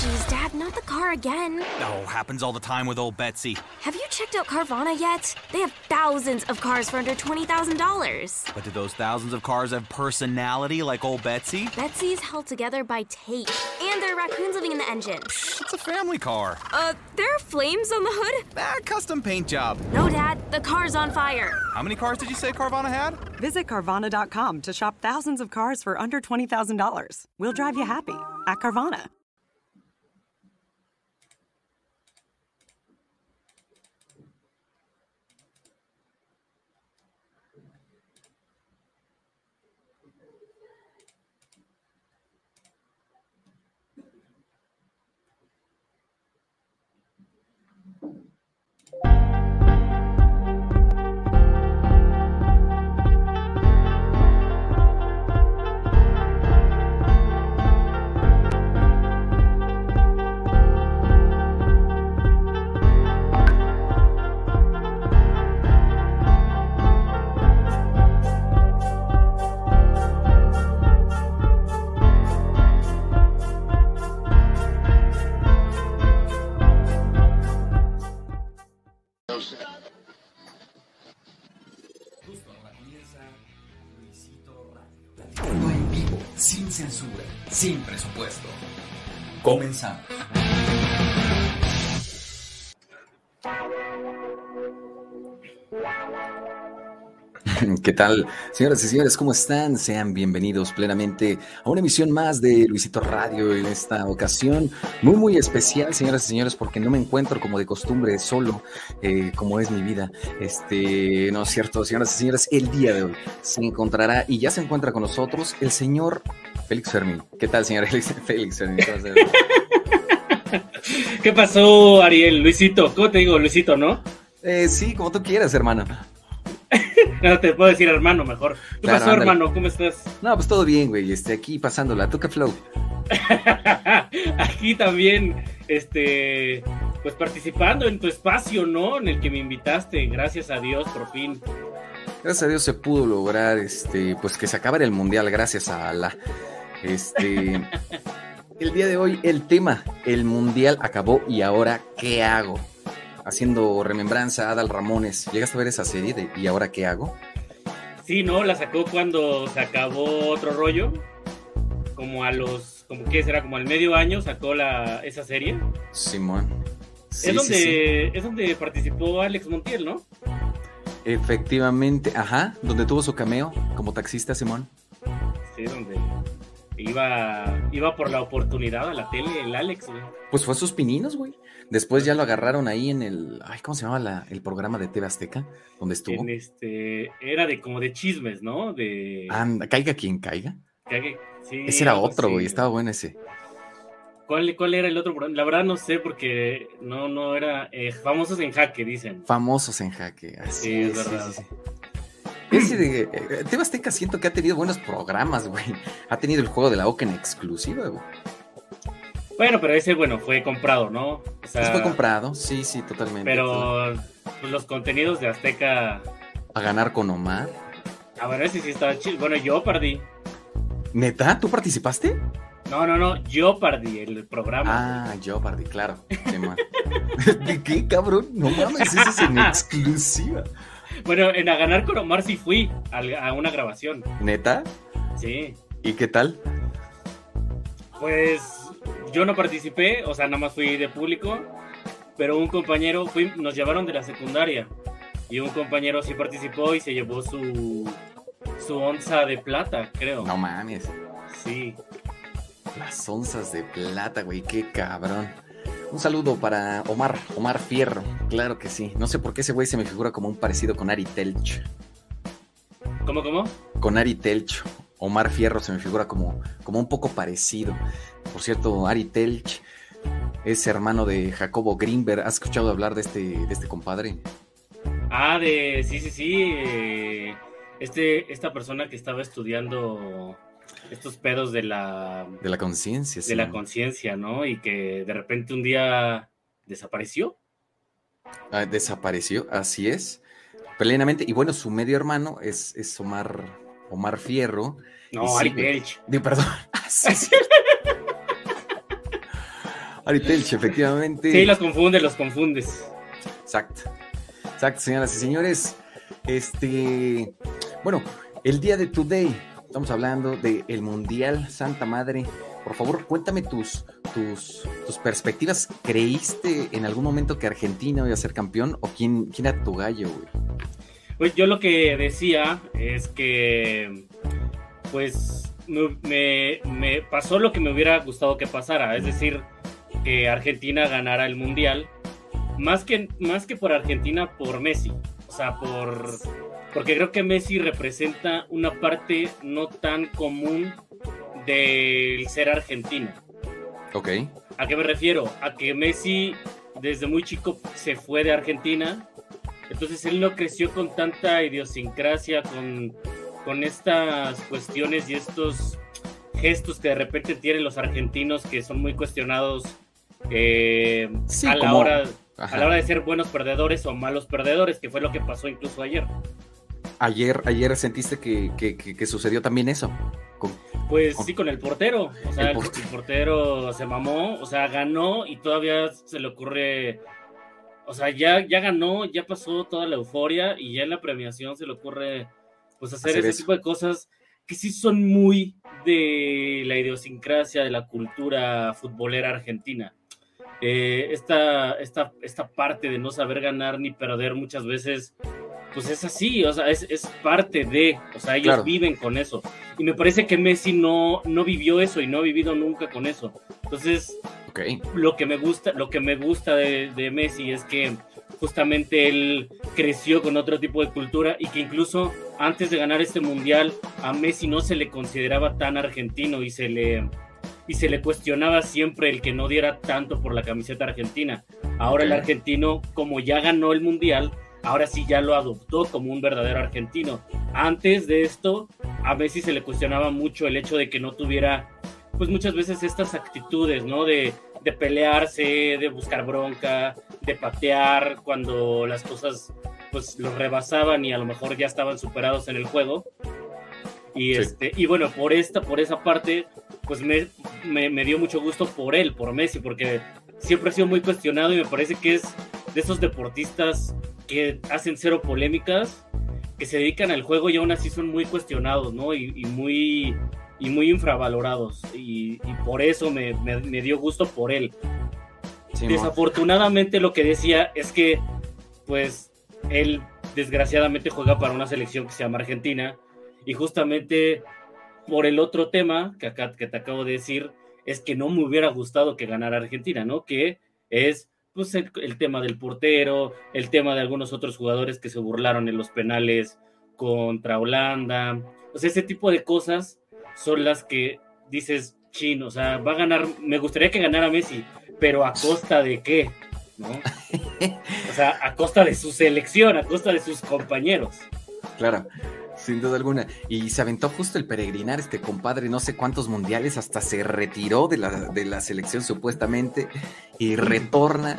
Geez, Dad, not the car again. Oh, happens all the time with old Betsy. Have you checked out Carvana yet? They have thousands of cars for under $20,000. But do those thousands of cars have personality like old Betsy? Betsy's held together by tape, and there are raccoons living in the engine. It's a family car. Uh, there are flames on the hood? Ah, custom paint job. No, Dad, the car's on fire. How many cars did you say Carvana had? Visit Carvana.com to shop thousands of cars for under $20,000. We'll drive you happy at Carvana. Sin presupuesto. Comenzamos. ¿Qué tal, señoras y señores? ¿Cómo están? Sean bienvenidos plenamente a una emisión más de Luisito Radio en esta ocasión. Muy, muy especial, señoras y señores, porque no me encuentro como de costumbre solo, eh, como es mi vida. Este, no es cierto, señoras y señores, el día de hoy se encontrará y ya se encuentra con nosotros el señor Félix Fermín. ¿Qué tal, señor Félix Fermín? ¿Qué pasó, Ariel? Luisito, ¿cómo te digo, Luisito, no? Eh, sí, como tú quieras, hermano. No, te puedo decir hermano mejor. ¿Qué Claro, pasó, ándale. hermano? ¿Cómo estás? No, pues todo bien, güey. Este, aquí pasándola. ¿Tú qué flow? Aquí también, este, pues participando en tu espacio, ¿no? En el que me invitaste, gracias a Dios, por fin. Gracias a Dios se pudo lograr, este, pues que se acabara el mundial, gracias a la, este, el día de hoy el tema, el mundial acabó y ahora qué hago, haciendo remembranza a Adal Ramones. ¿Llegaste a ver esa serie de y ahora qué hago? Sí, ¿no? La sacó cuando se acabó otro rollo. Como a los, como que será, como al medio año sacó la, esa serie. Simón. Sí, es, donde, sí, sí. es donde participó Alex Montiel, ¿no? Efectivamente, ajá, donde tuvo su cameo como taxista Simón. Sí, donde iba, iba por la oportunidad a la tele el Alex, güey. Pues fue sus pininos, güey. Después ya lo agarraron ahí en el, ay, ¿cómo se llama la- el programa de TV Azteca? Donde estuvo. En este, era de como de chismes, ¿no? De Anda, caiga quien caiga. sí, Ese era otro, güey, estaba bueno ese. ¿Cuál, ¿Cuál era el otro programa? La verdad no sé porque no, no era eh, famosos en jaque, dicen. Famosos en jaque. Así Sí, es verdad. sí, Ese de eh, TV Azteca siento que ha tenido buenos programas, güey. Ha tenido el juego de la Oca en exclusiva, güey. Bueno, pero ese, bueno, fue comprado, ¿no? O sea, fue comprado, sí, sí, totalmente. Pero pues, los contenidos de Azteca. A ganar con Omar. A ver, ese sí estaba chido. Bueno, yo perdí. ¿Neta? ¿Tú participaste? No, no, no, yo perdí el programa. Ah, yo perdí, claro. ¿De qué, cabrón? No mames, eso es en exclusiva. Bueno, en A Ganar con Omar sí fui a, una grabación. ¿Neta? Sí. ¿Y qué tal? Pues yo no participé, o sea, nada más fui de público, pero un compañero, fui, nos llevaron de la secundaria y un compañero sí participó y se llevó su, su onza de plata, creo. No mames. Sí. Las onzas de plata, güey, qué cabrón. Un saludo para Omar, Omar Fierro, claro que sí. No sé por qué ese güey se me figura como un parecido con Ari Telch. ¿Cómo, cómo? Con Ari Telch. Omar Fierro se me figura como, como un poco parecido. Por cierto, Ari Telch es hermano de Jacobo Greenberg. ¿Has escuchado hablar de este, de este compadre? Ah, de. Sí, sí, sí. eh, Este, esta persona que estaba estudiando estos pedos de la. De la conciencia, sí. de la conciencia, ¿no? Y que de repente un día desapareció. Ah, desapareció, así es. Plenamente. Y bueno, su medio hermano es, es Omar, Omar Fierro. No, Ari. Telch. Perdón. Ah, sí, sí. Ari Telch, efectivamente. Sí, los confundes, los confundes. Exacto. Exacto, señoras y señores. Este, bueno, el día de Today, estamos hablando del Mundial Santa Madre. Por favor, cuéntame tus, tus, tus perspectivas. ¿Creíste en algún momento que Argentina iba a ser campeón? ¿O quién, quién era tu gallo, güey? Pues yo lo que decía es que, pues, me, me- pasó lo que me hubiera gustado que pasara, es decir, que Argentina ganara el Mundial, más que, más que por Argentina, por Messi, o sea, por, porque creo que Messi representa una parte no tan común del ser argentino. Ok. ¿A qué me refiero? A que Messi desde muy chico se fue de Argentina, entonces él no creció con tanta idiosincrasia, con, con estas cuestiones y estos gestos que de repente tienen los argentinos que son muy cuestionados eh, Sí, a, la como- hora, a la hora de ser buenos perdedores o malos perdedores, que fue lo que pasó incluso ayer. Ayer, ayer sentiste que, que- que- que sucedió también eso. Con- Pues Con- sí, con el portero. O sea, El portero. el portero se mamó, o sea, ganó y todavía se le ocurre. O sea, ya, ya ganó, ya pasó toda la euforia y ya en la premiación se le ocurre pues hacer, Hacer ese eso. tipo de cosas que sí son muy de la idiosincrasia de la cultura futbolera argentina. Eh, esta, esta, esta parte de no saber ganar ni perder muchas veces, pues es así, o sea, es, es parte de, o sea, ellos Claro. viven con eso. Y me parece que Messi no, no vivió eso y no ha vivido nunca con eso. Entonces, Ok. lo que me gusta, lo que me gusta de, de Messi es que justamente él creció con otro tipo de cultura y que incluso antes de ganar este mundial a Messi no se le consideraba tan argentino y se le y se le cuestionaba siempre el que no diera tanto por la camiseta argentina. Ahora el argentino, como ya ganó el mundial, ahora sí ya lo adoptó como un verdadero argentino. Antes de esto, a Messi se le cuestionaba mucho el hecho de que no tuviera, pues muchas veces estas actitudes, ¿no? De, de pelearse, de buscar bronca, de patear cuando las cosas pues los rebasaban y a lo mejor ya estaban superados en el juego. Y, Sí. este, y bueno, por esta, por esa parte, pues me, me, me dio mucho gusto por él, por Messi, porque siempre ha sido muy cuestionado y me parece que es de esos deportistas que hacen cero polémicas, que se dedican al juego y aún así son muy cuestionados, ¿no? Y, y muy, y muy infravalorados. Y, y por eso me, me- me dio gusto por él. Desafortunadamente lo que decía es que, pues, él desgraciadamente juega para una selección que se llama Argentina y justamente por el otro tema que acá que te acabo de decir es que no me hubiera gustado que ganara Argentina, ¿no? Que es pues el, el tema del portero, el tema de algunos otros jugadores que se burlaron en los penales contra Holanda, o sea, ese tipo de cosas son las que dices, chin, o sea, va a ganar, me gustaría que ganara Messi, pero a costa de qué, ¿no? O sea, a costa de su selección, a costa de sus compañeros. Claro, sin duda alguna. Y se aventó justo el peregrinar, este compadre, no sé cuántos mundiales, hasta se retiró de la, de la selección supuestamente y retorna.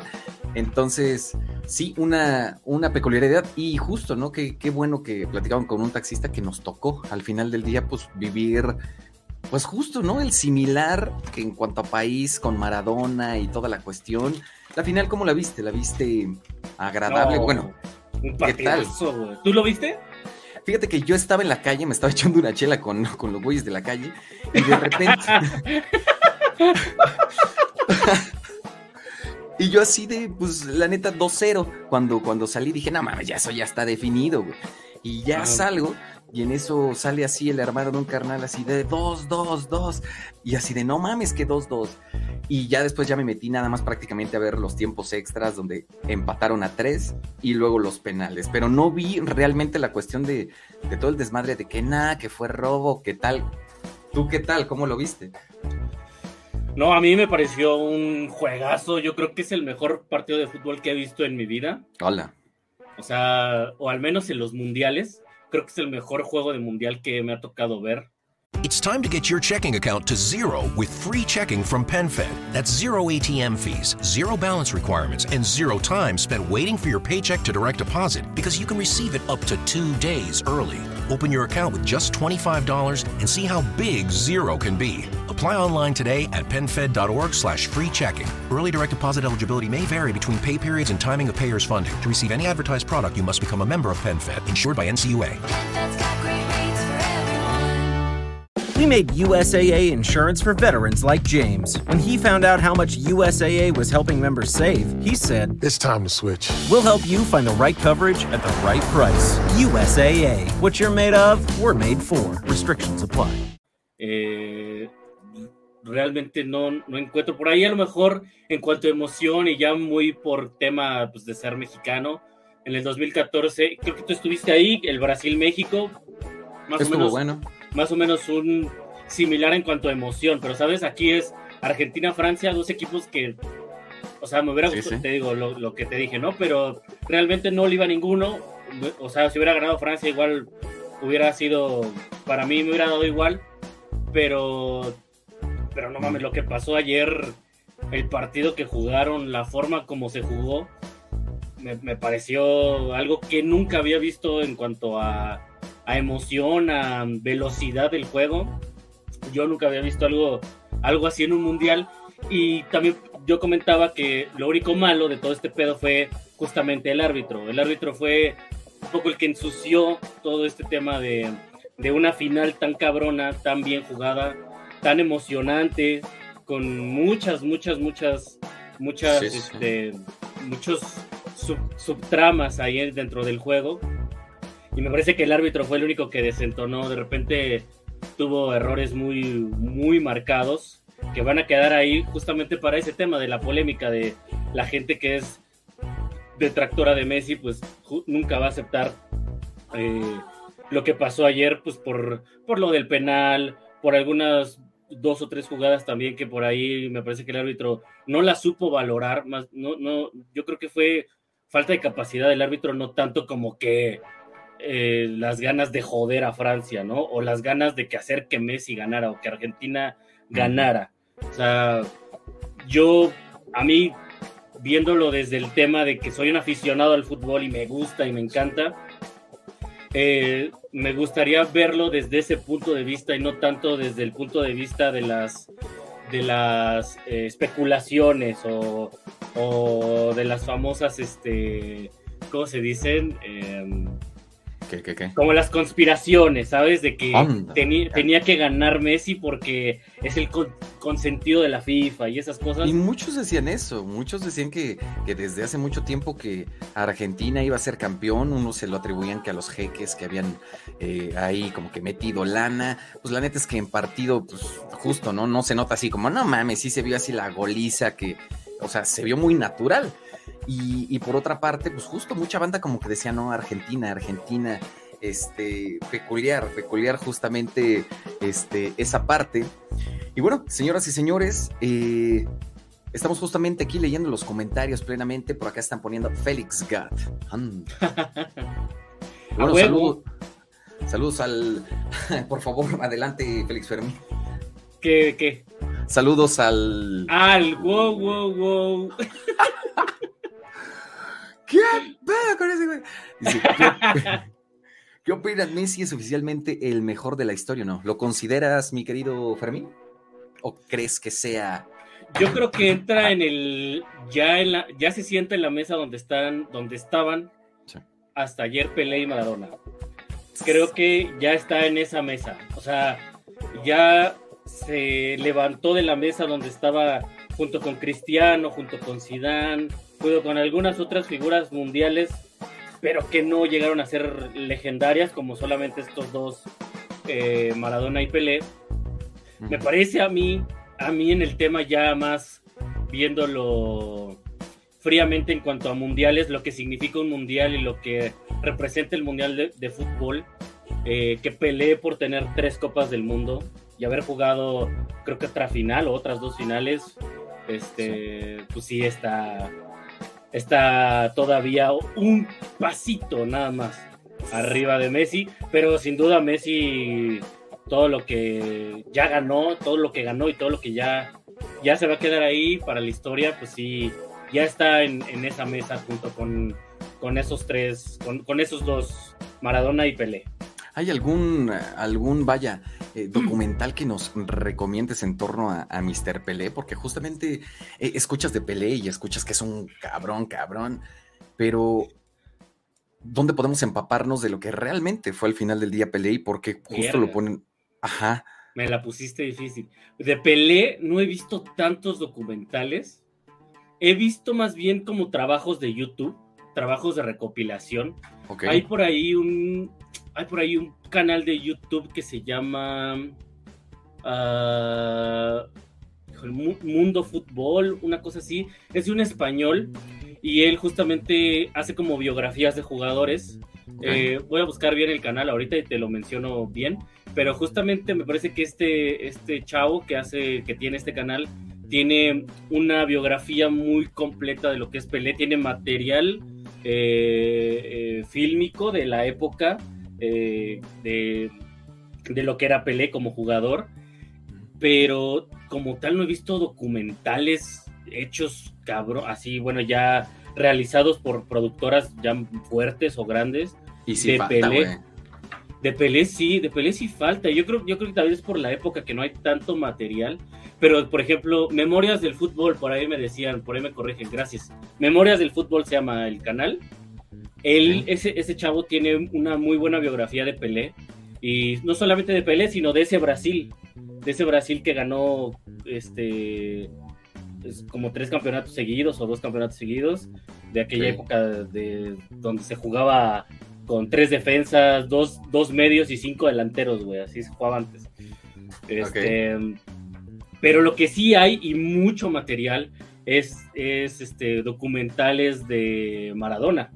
Entonces, sí, una, una peculiaridad y justo, ¿no? Qué, qué bueno que platicaban con un taxista que nos tocó al final del día, pues vivir, pues justo, ¿no? El similar que en cuanto a país con Maradona y toda la cuestión. La final, ¿cómo la viste? ¿La viste agradable? No, Bueno, un ¿qué tal? ¿Tú lo viste? Fíjate que yo estaba en la calle, me estaba echando una chela con, con los güeyes de la calle y de repente... y yo así de, pues la neta, 2-0. Cuando, cuando salí dije, no mames, ya eso ya está definido, güey. Y ya salgo y en eso sale así el hermano de un carnal así de 2, 2, 2. Y así de, no mames, que 2, 2. Y ya después ya me metí nada más prácticamente a ver los tiempos extras donde empataron a tres y luego los penales. Pero no vi realmente la cuestión de, de todo el desmadre de que nada, que fue robo, que tal. ¿Tú qué tal? ¿Cómo lo viste? No, a mí me pareció un juegazo. Yo creo que es el mejor partido de fútbol que he visto en mi vida. Hola. O sea, o al menos en los mundiales. Creo que es el mejor juego de mundial que me ha tocado ver. It's time to get your checking account to zero with free checking from PenFed. That's zero ATM fees, zero balance requirements, and zero time spent waiting for your paycheck to direct deposit because you can receive it up to two days early. Open your account with just $25 and see how big zero can be. Apply online today at penfed.org slash free checking. Early direct deposit eligibility may vary between pay periods and timing of payer's funding. To receive any advertised product, you must become a member of PenFed, insured by NCUA. We made USAA insurance for veterans like James. When he found out how much USAA was helping members save, he said, It's time to switch. We'll help you find the right coverage at the right price. USAA. What you're made of, we're made for. Restrictions apply. Eh, realmente no, no encuentro por ahí a lo mejor en cuanto a emoción y ya muy por tema pues, de ser mexicano. En el 2014, creo que tú estuviste ahí, el Brasil-México. Más Estuvo o menos, bueno. más o menos un similar en cuanto a emoción, pero sabes, aquí es Argentina-Francia, dos equipos que, o sea, me hubiera Sí, gustado, sí. te digo lo, lo que te dije, ¿no? Pero realmente no le iba a ninguno, o sea, si hubiera ganado Francia igual hubiera sido, para mí me hubiera dado igual, pero, pero no mames, lo que pasó ayer, el partido que jugaron, la forma como se jugó, me, me pareció algo que nunca había visto en cuanto a, a emoción, a velocidad del juego. Yo nunca había visto algo, algo así en un mundial. Y también yo comentaba que lo único malo de todo este pedo fue justamente el árbitro. El árbitro fue un poco el que ensució todo este tema de, de una final tan cabrona, tan bien jugada, tan emocionante, con muchas, muchas, muchas, muchas, Sí, sí. este, muchos sub- subtramas ahí dentro del juego. Y me parece que el árbitro fue el único que desentonó. De repente tuvo errores muy, muy marcados que van a quedar ahí justamente para ese tema de la polémica de la gente que es detractora de Messi, pues nunca va a aceptar eh, lo que pasó ayer, pues por, por lo del penal, por algunas dos o tres jugadas también que por ahí me parece que el árbitro no la supo valorar, más, no, no, yo creo que fue falta de capacidad del árbitro, no tanto como que eh, las ganas de joder a Francia, ¿no? O las ganas de que hacer que Messi ganara o que Argentina ganara. O sea, yo, a mí, viéndolo desde el tema de que soy un aficionado al fútbol y me gusta y me encanta, eh, me gustaría verlo desde ese punto de vista y no tanto desde el punto de vista de las de las eh, especulaciones o, o de las famosas este ¿cómo se dicen? Em, ¿Qué, qué, qué? como las conspiraciones, ¿sabes? De que teni- tenía que ganar Messi porque es el consentido de la FIFA y esas cosas. Y muchos decían eso, muchos decían que, que desde hace mucho tiempo que Argentina iba a ser campeón, unos se lo atribuían que a los jeques que habían eh, ahí como que metido lana, pues la neta es que en partido, pues justo, ¿no? No se nota así como, no mames, sí se vio así la goliza que, o sea, se vio muy natural. Y, y por otra parte, pues justo mucha banda como que decía, no, Argentina, Argentina, este, peculiar, peculiar justamente este, esa parte. Y bueno, señoras y señores, eh, estamos justamente aquí leyendo los comentarios plenamente. Por acá están poniendo Félix Gat. Bueno, saludos, saludos al. Por favor, adelante, Félix Fermín. ¿Qué, qué? Saludos al. Al wow, wow, wow. ¿Qué pedo con ese güey? Dice, ¿qué, ¿Qué opinas? ¿Messi es oficialmente el mejor de la historia o no? ¿Lo consideras, mi querido Fermín? ¿O crees que sea Yo creo que entra en el. Ya, en la, ya se sienta en la mesa donde están, donde estaban Sí. hasta ayer Pelé y Maradona. Creo que ya está en esa mesa. O sea, ya se levantó de la mesa donde estaba junto con Cristiano, junto con Zidane, junto con algunas otras figuras mundiales, pero que no llegaron a ser legendarias como solamente estos dos, eh, Maradona y Pelé. Me parece a mí, a mí en el tema ya más viéndolo fríamente en cuanto a mundiales, lo que significa un mundial y lo que representa el mundial de, de fútbol, eh, que peleé por tener tres copas del mundo y haber jugado, creo que otra final o otras dos finales, este, pues sí está, está todavía un pasito nada más arriba de Messi, pero sin duda Messi todo lo que ya ganó, todo lo que ganó y todo lo que ya, ya se va a quedar ahí para la historia, pues sí, ya está en, esa mesa junto con, con esos tres, con, esos dos, Maradona y Pelé. ¿Hay algún, algún vaya, eh, documental que nos recomiendes en torno a, a Mr. Pelé? Porque justamente eh, escuchas de Pelé y escuchas que es un cabrón, cabrón, pero ¿dónde podemos empaparnos de lo que realmente fue al final del día Pelé y porque justo lo ponen... Ajá. Me la pusiste difícil. De Pelé no he visto tantos documentales. He visto más bien como trabajos de YouTube, trabajos de recopilación. Hay por ahí un hay por ahí un canal de YouTube que se llama uh, Mundo Fútbol, una cosa así. Es de un español y él justamente hace como biografías de jugadores. Eh, voy a buscar bien el canal ahorita y te lo menciono bien, pero justamente me parece que este, este chavo que hace, que tiene este canal, tiene una biografía muy completa de lo que es Pelé, tiene material eh, eh, fílmico de la época de, de lo que era Pelé como jugador, pero como tal no he visto documentales hechos cabrón, así, bueno, ya realizados por productoras ya fuertes o grandes. Y si de falta, Pelé. De Pelé sí, de Pelé sí falta. Yo creo, yo creo que tal vez es por la época que no hay tanto material. Pero, por ejemplo, Memorias del Fútbol, por ahí me decían, por ahí me corrigen, gracias. Memorias del Fútbol se llama el canal. Él, ese, ese chavo tiene una muy buena biografía de Pelé. Y no solamente de Pelé, sino de ese Brasil. De ese Brasil que ganó este como tres campeonatos seguidos o dos campeonatos seguidos de aquella época de donde se jugaba con tres defensas, dos, dos medios y cinco delanteros, güey, así se jugaba antes. Este, Pero lo que sí hay y mucho material es, es este, documentales de Maradona.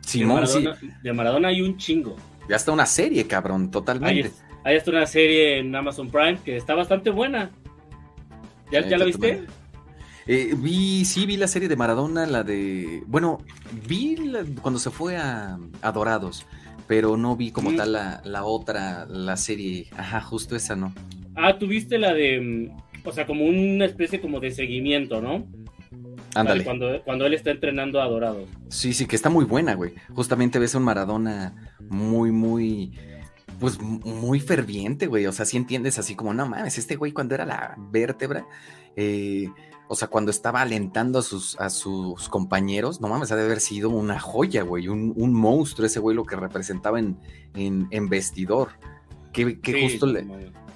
Sí, de, Maradona de Maradona hay un chingo. Ya está una serie, cabrón, totalmente. Hay, hasta una serie en Amazon Prime que está bastante buena. ¿Ya, ¿ya la viste? Eh, vi, sí, vi la serie de Maradona, la de. Bueno, vi cuando se fue a, Dorados, pero no vi como tal la, otra, la serie. Ajá, justo esa, ¿no? Ah, tuviste la de. Mm, o sea, como una especie como de seguimiento, ¿no? Ándale. Cuando, cuando él está entrenando a Dorados. Sí, sí, que está muy buena, güey. Justamente ves a un Maradona muy, muy pues muy ferviente, güey. O sea, si entiendes así como, no mames, este güey cuando era la vértebra, eh, o sea, cuando estaba alentando a sus, a sus compañeros, no mames, ha de haber sido una joya, güey, un, monstruo ese güey lo que representaba en, en, vestidor. Que, justo le,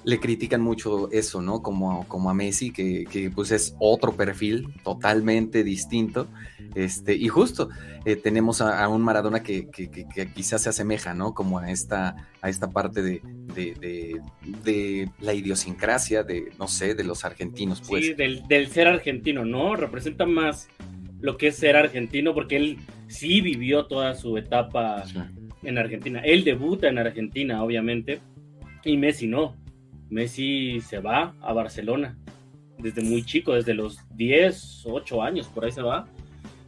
le critican mucho eso, ¿no? Como, como a Messi, que, que, pues es otro perfil totalmente distinto. Este, y justo eh, tenemos a, un Maradona que, que, quizás se asemeja, ¿no? Como a esta, a esta parte de, de, de, la idiosincrasia de, no sé, de los argentinos, pues. Sí, del, del ser argentino, ¿no? Representa más lo que es ser argentino, porque él sí vivió toda su etapa en Argentina. Él debuta en Argentina, obviamente, y Messi no. Messi se va a Barcelona desde muy chico, desde los 10, 8 años, por ahí se va.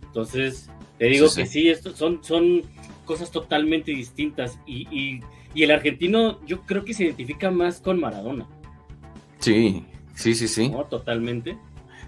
Entonces, te digo que sí, esto son, son cosas totalmente distintas. Y, el argentino, yo creo que se identifica más con Maradona. Sí, sí, sí, sí. Totalmente.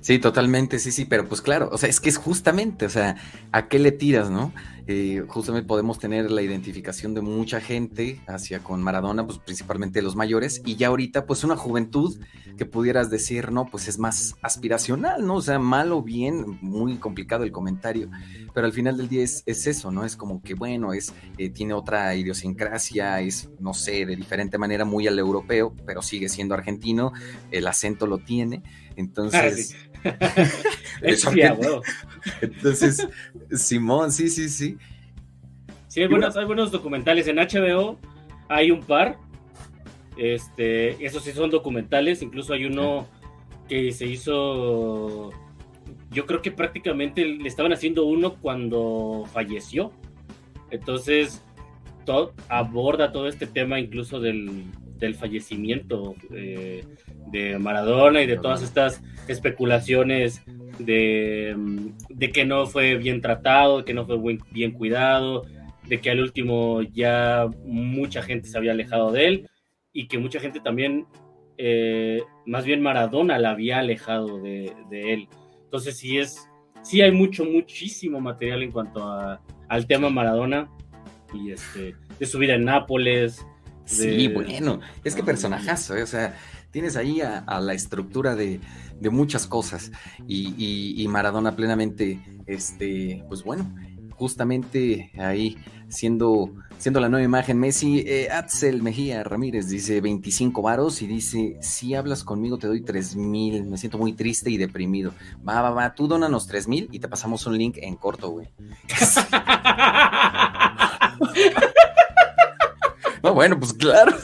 Sí, totalmente, sí, sí, pero pues claro, o sea, es que es justamente, o sea, ¿a qué le tiras, no? Eh, justamente podemos tener la identificación de mucha gente hacia con Maradona, pues principalmente los mayores, y ya ahorita, pues una juventud que pudieras decir, no, pues es más aspiracional, ¿no? O sea, mal o bien, muy complicado el comentario, pero al final del día es, eso, ¿no? Es como que, bueno, es, eh, tiene otra idiosincrasia, es, no sé, de diferente manera muy al europeo, pero sigue siendo argentino, el acento lo tiene, entonces... Entonces, Simón, sí, sí, sí. Sí, hay buenos, hay buenos documentales. En HBO hay un par. Este, esos sí son documentales. Incluso hay uno que se hizo. Yo creo que prácticamente le estaban haciendo uno cuando falleció. Entonces, todo, aborda todo este tema incluso del, del fallecimiento eh, de Maradona y de todas estas especulaciones de, de, que no fue bien tratado, que no fue bien cuidado, de que al último ya mucha gente se había alejado de él y que mucha gente también, eh, más bien Maradona la había alejado de, de, él. Entonces sí es, sí hay mucho, muchísimo material en cuanto a, al tema Maradona y este, de su vida en Nápoles. Sí, bueno, es que personajazo, ¿eh? o sea, tienes ahí a, la estructura de, de muchas cosas y, y, Maradona plenamente, este, pues bueno, justamente ahí siendo, siendo la nueva imagen. Messi, eh, Axel Mejía Ramírez dice 25 varos y dice, si hablas conmigo te doy 3 mil, me siento muy triste y deprimido. Va, va, va, tú dónanos 3 mil y te pasamos un link en corto, güey. no, bueno, pues claro.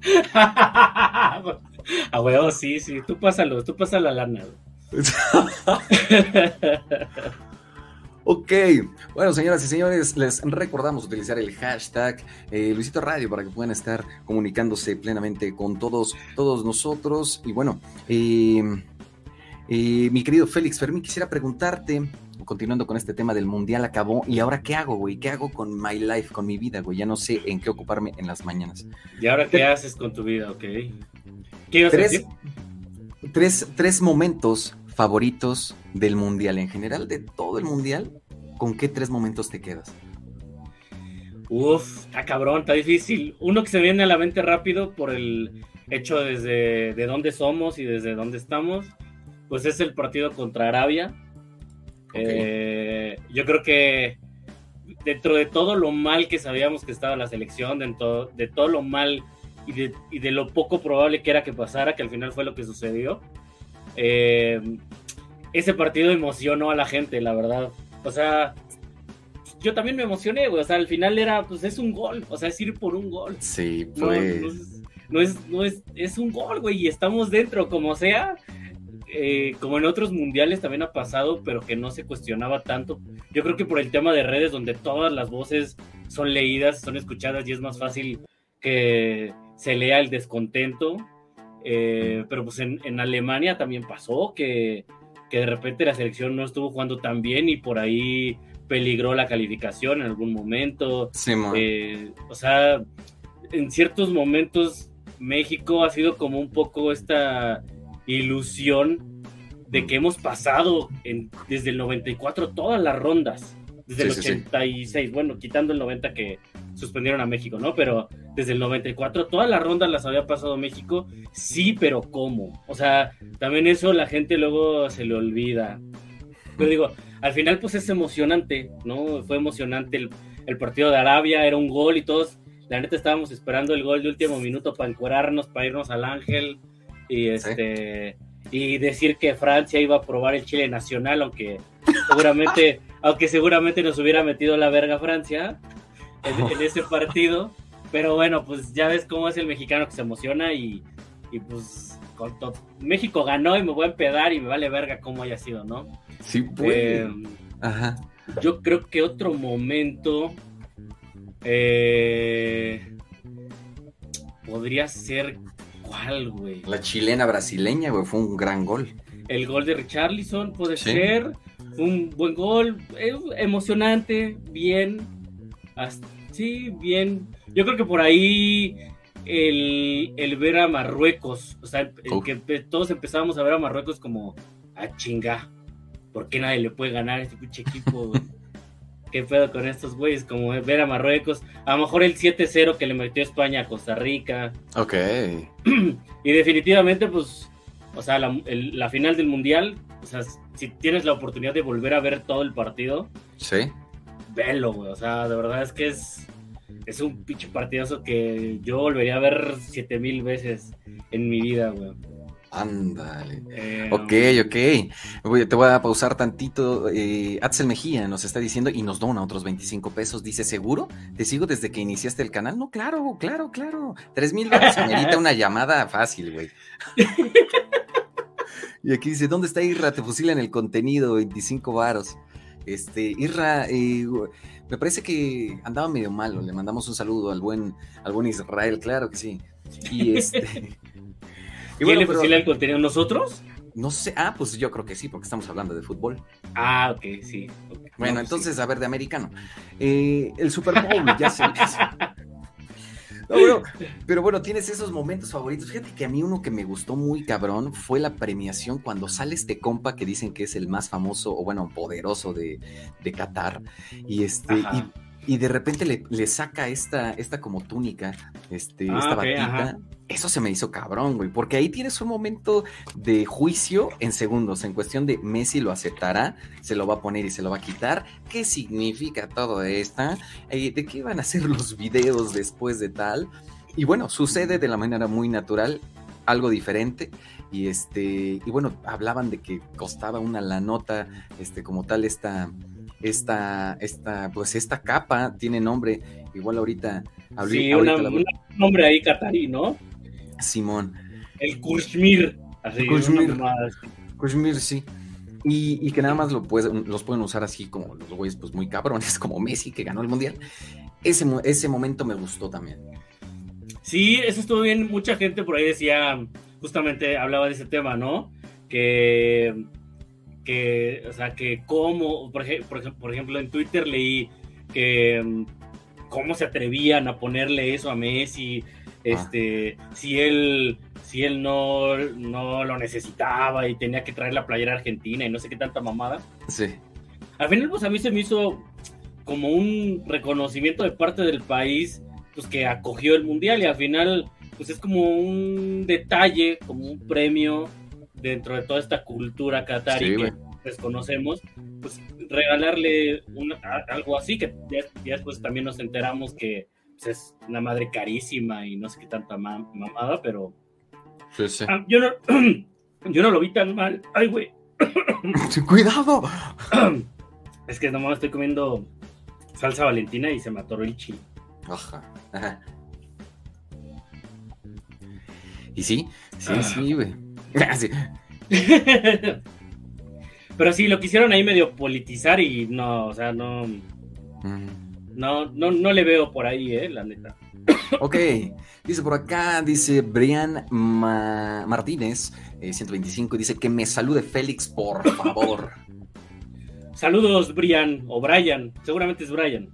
A huevo, sí, sí, tú pásalo, tú pásalo la lana. Ok, bueno señoras y señores, les recordamos utilizar el hashtag eh, Luisito Radio para que puedan estar comunicándose plenamente con todos, todos nosotros. Y bueno, eh, eh, mi querido Félix Fermín, quisiera preguntarte, continuando con este tema del mundial acabó, ¿y ahora qué hago, güey? ¿Qué hago con my life, con mi vida, güey? Ya no sé en qué ocuparme en las mañanas. ¿Y ahora qué haces con tu vida, ok? ¿Qué tres? Tres, tres momentos favoritos del mundial en general, de todo el mundial, ¿con qué tres momentos te quedas? Uf, está cabrón, está difícil. Uno que se viene a la mente rápido por el hecho desde de dónde somos y desde dónde estamos, pues es el partido contra Arabia. Eh, yo creo que dentro de todo lo mal que sabíamos que estaba la selección, dentro de todo lo mal y de, y de lo poco probable que era que pasara, que al final fue lo que sucedió, eh, ese partido emocionó a la gente, la verdad. O sea, yo también me emocioné, güey. O sea, al final era, pues es un gol. O sea, es ir por un gol. Sí, pues. No, es, no es, es un gol, güey. Y estamos dentro, como sea. Eh, como en otros mundiales también ha pasado, pero que no se cuestionaba tanto. Yo creo que por el tema de redes, donde todas las voces son leídas, son escuchadas y es más fácil que se lea el descontento eh, pero pues en, Alemania también pasó que, de repente la selección no estuvo jugando tan bien y por ahí peligró la calificación en algún momento. Eh, o sea, en ciertos momentos México ha sido como un poco esta ilusión de que hemos pasado desde el 94 todas las rondas, desde el 86, bueno, quitando el 90 que suspendieron a México, ¿no? Pero desde el 94, todas las rondas las había pasado México, sí, pero ¿cómo? O sea, también eso la gente luego se le olvida. Pero digo, al final pues es emocionante, ¿no? Fue emocionante el, partido de Arabia, era un gol y todos, la neta estábamos esperando el gol de último minuto para encuerarnos, para irnos al Ángel y este... Y decir que Francia iba a probar el Chile nacional, aunque seguramente, aunque seguramente nos hubiera metido la verga Francia en ese partido. Pero bueno, pues ya ves cómo es el mexicano que se emociona y, pues con México ganó y me voy a empedar y me vale verga cómo haya sido, ¿no? Sí, pues. Ajá. Yo creo que otro momento eh, podría ser ¿cuál, güey? La chilena brasileña, güey, fue un gran gol. El gol de Richarlison puede ser un buen gol, emocionante, bien, sí, bien yo creo que por ahí el, ver a Marruecos, o sea, el, que todos empezamos a ver a Marruecos como a ah, chinga, ¿por qué nadie le puede ganar a este pinche equipo? ¿Qué pedo con estos güeyes? Como ver a Marruecos, a lo mejor el 7-0 que le metió España a Costa Rica. Ok. y definitivamente, pues, o sea, la, la final del Mundial, o sea, si tienes la oportunidad de volver a ver todo el partido, sí. Velo, güey, o sea, de verdad es que es es un pinche partidazo que yo volvería a ver siete mil veces en mi vida, güey. Ándale. Eh, ok, ok. te voy a pausar tantito. Eh, Axel Mejía nos está diciendo y nos dona otros 25 pesos. Dice, ¿seguro? ¿Te sigo desde que iniciaste el canal? No, claro, claro, claro. Tres mil veces amerita una llamada fácil, güey. y aquí dice, ¿dónde está Irra? Te fusilan el contenido, 25 varos. Este, Irra, eh, me parece que andaba medio malo. Le mandamos un saludo al buen, al buen Israel, claro que sí. Y este. y ¿Quién le pusieron el contenido? ¿Nosotros? No sé, ah, pues yo creo que sí, porque estamos hablando de fútbol. Ah, ok, sí. Bueno, pues entonces, a ver, de americano. Eh, el Super Bowl, ya se. pero bueno, tienes esos momentos favoritos. Fíjate que a mí uno que me gustó muy cabrón fue la premiación cuando sale este compa que dicen que es el más famoso o bueno, poderoso de, de Qatar. Y este, y, de repente le, saca esta, esta como túnica, este, ah, esta batita. Eso se me hizo cabrón, güey, porque ahí tienes un momento de juicio en segundos, en cuestión de Messi lo aceptará, se lo va a poner y se lo va a quitar. ¿Qué significa todo esto? Eh, ¿De qué van a ser los videos después de tal? Y bueno, sucede de la manera muy natural, algo diferente. Y este, y bueno, hablaban de que costaba una la nota, este, como tal, esta, esta, esta, pues esta capa tiene nombre. Igual ahorita. Sí, un nombre ahí catarí, ¿no? Simón. El Kushmir. Así, Kushmir, sí. Y, que nada más lo los pueden usar así como los güeyes, pues muy cabrones, como Messi que ganó el mundial. Ese, ese momento me gustó también. Sí, eso estuvo bien. Mucha gente por ahí decía, justamente hablaba de ese tema, ¿no? Que, que o sea, que cómo, por, por, por ejemplo, en Twitter leí que cómo se atrevían a ponerle eso a Messi este, si él, si él no, no lo necesitaba y tenía que traer la playera argentina y no sé qué tanta mamada. Sí. Al final, pues a mí se me hizo como un reconocimiento de parte del país, pues que acogió el mundial y al final, pues es como un detalle, como un premio dentro de toda esta cultura qatari que desconocemos, pues regalarle algo así, que ya después también nos enteramos que pues, es una madre carísima y no sé qué tanta mamada, pero. Ah, yo, no, yo no lo vi tan mal. Ay, güey. ¡Cuidado! Es que nomás estoy comiendo salsa valentina y se me atoró el chile. Ajá. Y sí, sí, ah. sí, güey. Pero sí, lo quisieron ahí medio politizar y no, o sea, no. No, no, no le veo por ahí, eh, la neta. Ok, dice por acá, dice Brian Martínez, 125, eh, dice que me salude Félix, por favor. Saludos, Brian, o Brian, seguramente es Brian.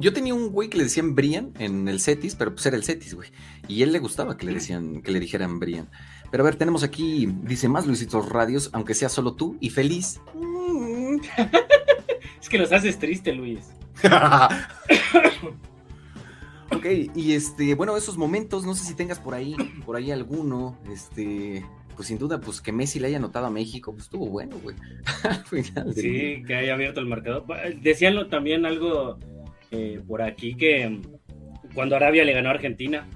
Yo tenía un güey que le decían Brian en el Cetis, pero pues era el Cetis, güey. Y él le gustaba que le decían, que le dijeran Brian. Pero a ver, tenemos aquí, dice más Luisitos Radios, aunque sea solo tú y feliz. es que los haces triste, Luis. ok, y este, bueno, esos momentos, no sé si tengas por ahí, por ahí alguno, este, pues sin duda, pues que Messi le haya anotado a México, pues estuvo bueno, güey. sí, que haya abierto el marcador. Decían también algo eh, por aquí que cuando Arabia le ganó a Argentina.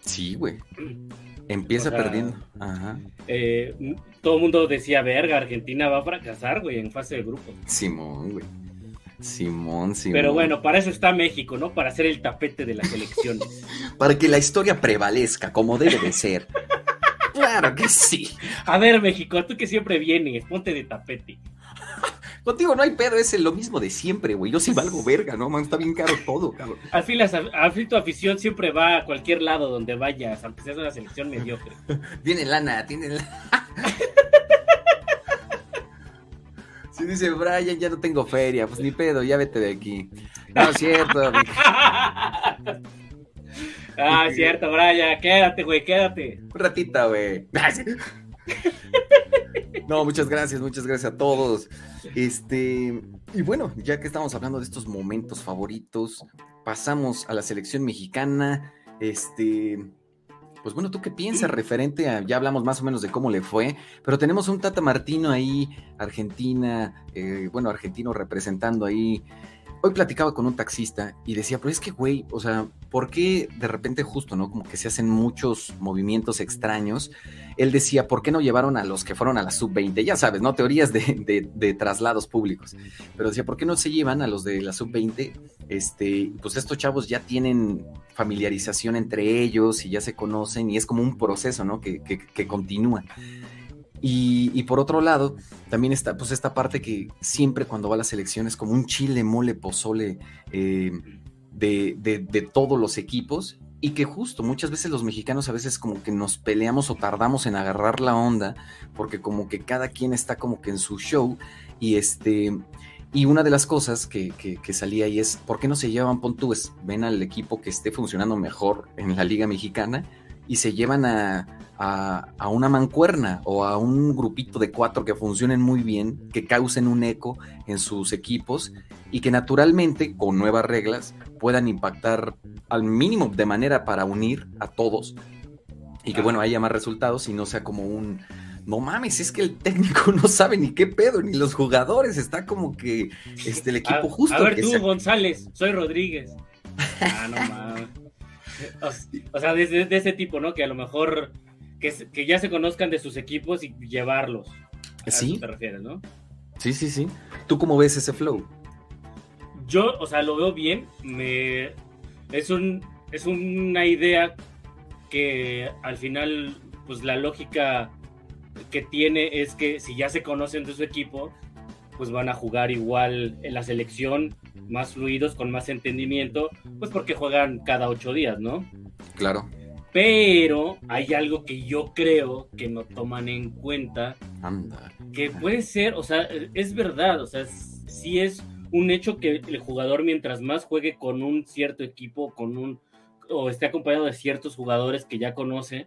Sí, güey. Empieza perdiendo. Ajá. Eh, todo el mundo decía, verga, Argentina va a fracasar, güey, en fase de grupo. Simón, güey. Simón, Simón. Pero bueno, para eso está México, ¿no? Para ser el tapete de las elecciones. para que la historia prevalezca como debe de ser. claro que sí. A ver, México, tú que siempre vienes, ponte de tapete. Contigo no hay pedo, es lo mismo de siempre, güey. Yo sí valgo verga, ¿no? Man, está bien caro todo, cabrón. Al fin, al fin tu afición siempre va a cualquier lado donde vayas, aunque seas una selección mediocre. Tiene lana, tiene lana. Si dice Brian, ya no tengo feria, pues ni pedo, ya vete de aquí. No, es cierto. ah, es cierto, Brian, quédate, güey, quédate. Un ratito, güey. No, muchas gracias, muchas gracias a todos. Este, y bueno, ya que estamos hablando de estos momentos favoritos, pasamos a la selección mexicana. Este, pues bueno, ¿tú qué piensas referente a, ya hablamos más o menos de cómo le fue, pero tenemos un Tata Martino ahí, Argentina, eh, bueno, argentino representando ahí. Hoy platicaba con un taxista y decía, pero es que, güey, o sea, ¿por qué de repente justo, no? Como que se hacen muchos movimientos extraños. Él decía, ¿por qué no llevaron a los que fueron a la sub-20? Ya sabes, ¿no? Teorías de, traslados públicos. Pero decía, ¿por qué no se llevan a los de la sub-20? Este, pues estos chavos ya tienen familiarización entre ellos y ya se conocen y es como un proceso, ¿no? Que, que, continúa. Y, por otro lado, también está pues esta parte que siempre cuando va a las elecciones como un chile, mole, pozole eh, de, de, todos los equipos. Y que justo muchas veces los mexicanos a veces como que nos peleamos o tardamos en agarrar la onda porque como que cada quien está como que en su show. Y este y una de las cosas que, que, salía ahí es ¿por qué no se llevan pon ven al equipo que esté funcionando mejor en la liga mexicana y se llevan a, a, una mancuerna o a un grupito de cuatro que funcionen muy bien, que causen un eco en sus equipos y que naturalmente, con nuevas reglas, puedan impactar al mínimo de manera para unir a todos y que, bueno, haya más resultados y no sea como un... No mames, es que el técnico no sabe ni qué pedo, ni los jugadores, está como que este, el equipo justo. A ver tú, González, soy Rodríguez. Ah, no mames. O, sea, de, ese tipo, ¿no? Que a lo mejor que, ya se conozcan de sus equipos y llevarlos. A sí. te refieres, ¿no? Sí, sí, sí. ¿Tú cómo ves ese flow? Yo, o sea, lo veo bien. Me, es, un, es una idea que al final, pues la lógica que tiene es que si ya se conocen de su equipo, pues van a jugar igual en la selección, más fluidos, con más entendimiento, pues porque juegan cada ocho días, ¿no? Claro. Pero hay algo que yo creo que no toman en cuenta. Que puede ser, o sea, es verdad, o sea, sí es un hecho que el jugador mientras más juegue con un cierto equipo, con un o esté acompañado de ciertos jugadores que ya conoce,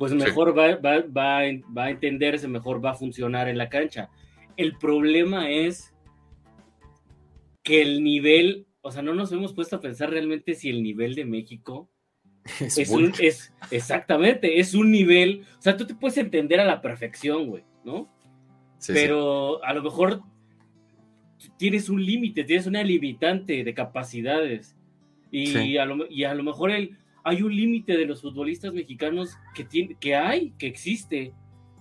pues mejor va, va, va, va, a entenderse, mejor va a funcionar en la cancha. El problema es que el nivel, o sea, no nos hemos puesto a pensar realmente si el nivel de México es, un, es exactamente, es un nivel, o sea, tú te puedes entender a la perfección, güey, ¿no? Pero a lo mejor tienes un límite, tienes una limitante de capacidades. Y, a lo, y a lo mejor el, hay un límite de los futbolistas mexicanos que, tiene, que hay, que existe,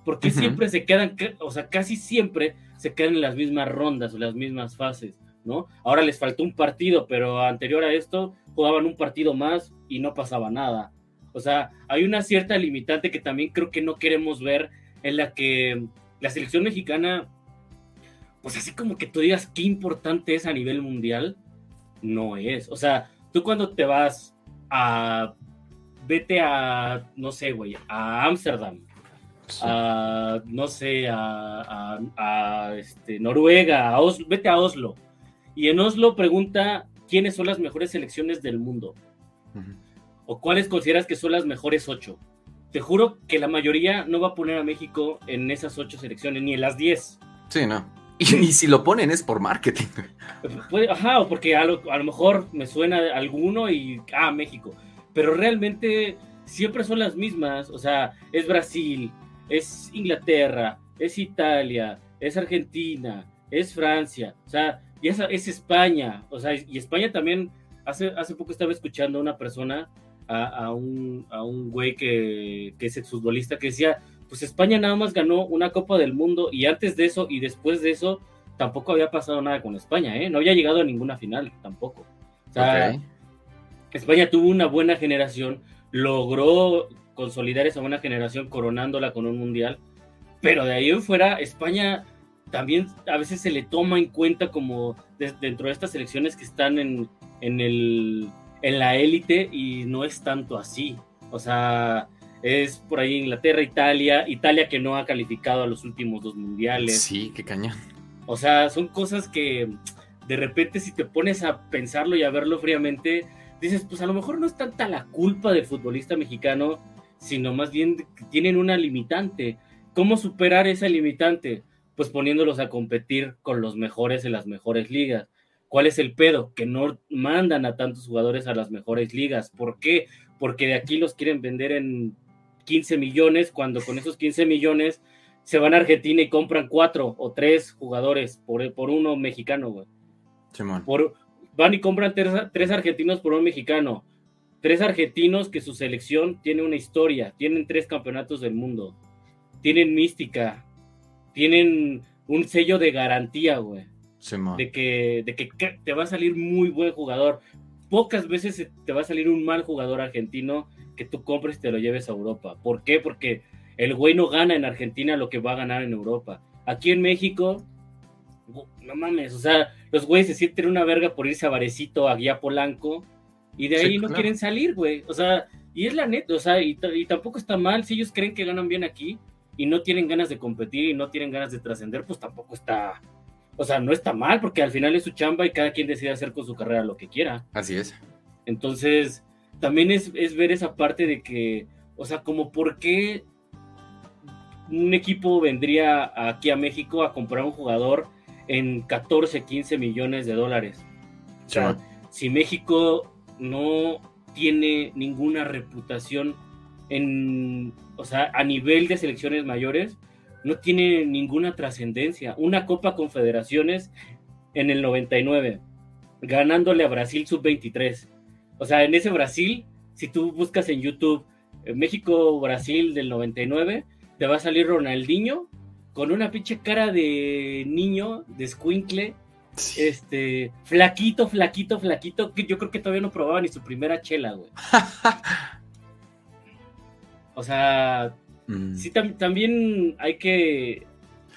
porque siempre se quedan, o sea, casi siempre se quedan en las mismas rondas o las mismas fases, ¿no? Ahora les faltó un partido, pero anterior a esto jugaban un partido más y no pasaba nada. O sea, hay una cierta limitante que también creo que no queremos ver en la que la selección mexicana, pues así como que tú digas qué importante es a nivel mundial, no es. O sea, tú cuando te vas a vete a, no sé, güey, a Ámsterdam, a, no sé, a, a, este, Noruega, a Oslo, vete a Oslo. Y en Oslo pregunta quiénes son las mejores selecciones del mundo. O cuáles consideras que son las mejores ocho. Te juro que la mayoría no va a poner a México en esas ocho selecciones, ni en las diez. Sí, no. Y, si lo ponen es por marketing. ajá, o porque a lo, a lo, mejor me suena alguno y, ah, México. Pero realmente siempre son las mismas. O sea, es Brasil, es Inglaterra, es Italia, es Argentina, es Francia. O sea, y es, es España. O sea, y España también, hace, hace poco estaba escuchando a una persona, a, a un, a un güey que, que es exfutbolista, que decía, pues España nada más ganó una Copa del Mundo y antes de eso y después de eso tampoco había pasado nada con España, ¿eh? No había llegado a ninguna final tampoco. O sea, España tuvo una buena generación, logró consolidar esa buena generación coronándola con un mundial, pero de ahí en fuera España también a veces se le toma en cuenta como dentro de estas selecciones que están en, en, el, en la élite y no es tanto así. O sea, es por ahí Inglaterra, Italia, Italia que no ha calificado a los últimos dos mundiales. Sí, qué cañón. O sea, son cosas que de repente si te pones a pensarlo y a verlo fríamente, dices, pues a lo mejor no es tanta la culpa del futbolista mexicano, sino más bien que tienen una limitante. ¿Cómo superar esa limitante? Pues poniéndolos a competir con los mejores en las mejores ligas. ¿Cuál es el pedo? Que no mandan a tantos jugadores a las mejores ligas. ¿Por qué? Porque de aquí los quieren vender en 15 millones, cuando con esos 15 millones se van a Argentina y compran cuatro o tres jugadores por, por uno mexicano, güey. Por, van y compran tres, tres, argentinos por un mexicano. Tres argentinos que su selección tiene una historia, tienen tres campeonatos del mundo, tienen mística, tienen un sello de garantía, güey. de, que, de que te va a salir muy buen jugador. Pocas veces te va a salir un mal jugador argentino que tú compres y te lo lleves a Europa. ¿Por qué? Porque el güey no gana en Argentina lo que va a ganar en Europa. Aquí en México, no mames, o sea, los güeyes se sienten una verga por irse a Varecito, a Guía Polanco, y de ahí no quieren salir, güey. O sea, y es la neta, o sea, y, tampoco está mal, si ellos creen que ganan bien aquí y no tienen ganas de competir y no tienen ganas de trascender, pues tampoco está, o sea, no está mal, porque al final es su chamba y cada quien decide hacer con su carrera lo que quiera. Así es. Entonces, también es, es ver esa parte de que, o sea, como por qué un equipo vendría aquí a México a comprar un jugador en 14, 15 millones de dólares. O sea, si México no tiene ninguna reputación en, o sea, a nivel de selecciones mayores, no tiene ninguna trascendencia. Una Copa Confederaciones en el 99, ganándole a Brasil sub-23. O sea, en ese Brasil, si tú buscas en YouTube eh, México-Brasil del 99, te va a salir Ronaldinho con una pinche cara de niño, de squinkle, este, flaquito, flaquito, flaquito, que yo creo que todavía no probaba ni su primera chela, güey. o sea, mm. sí, también hay que,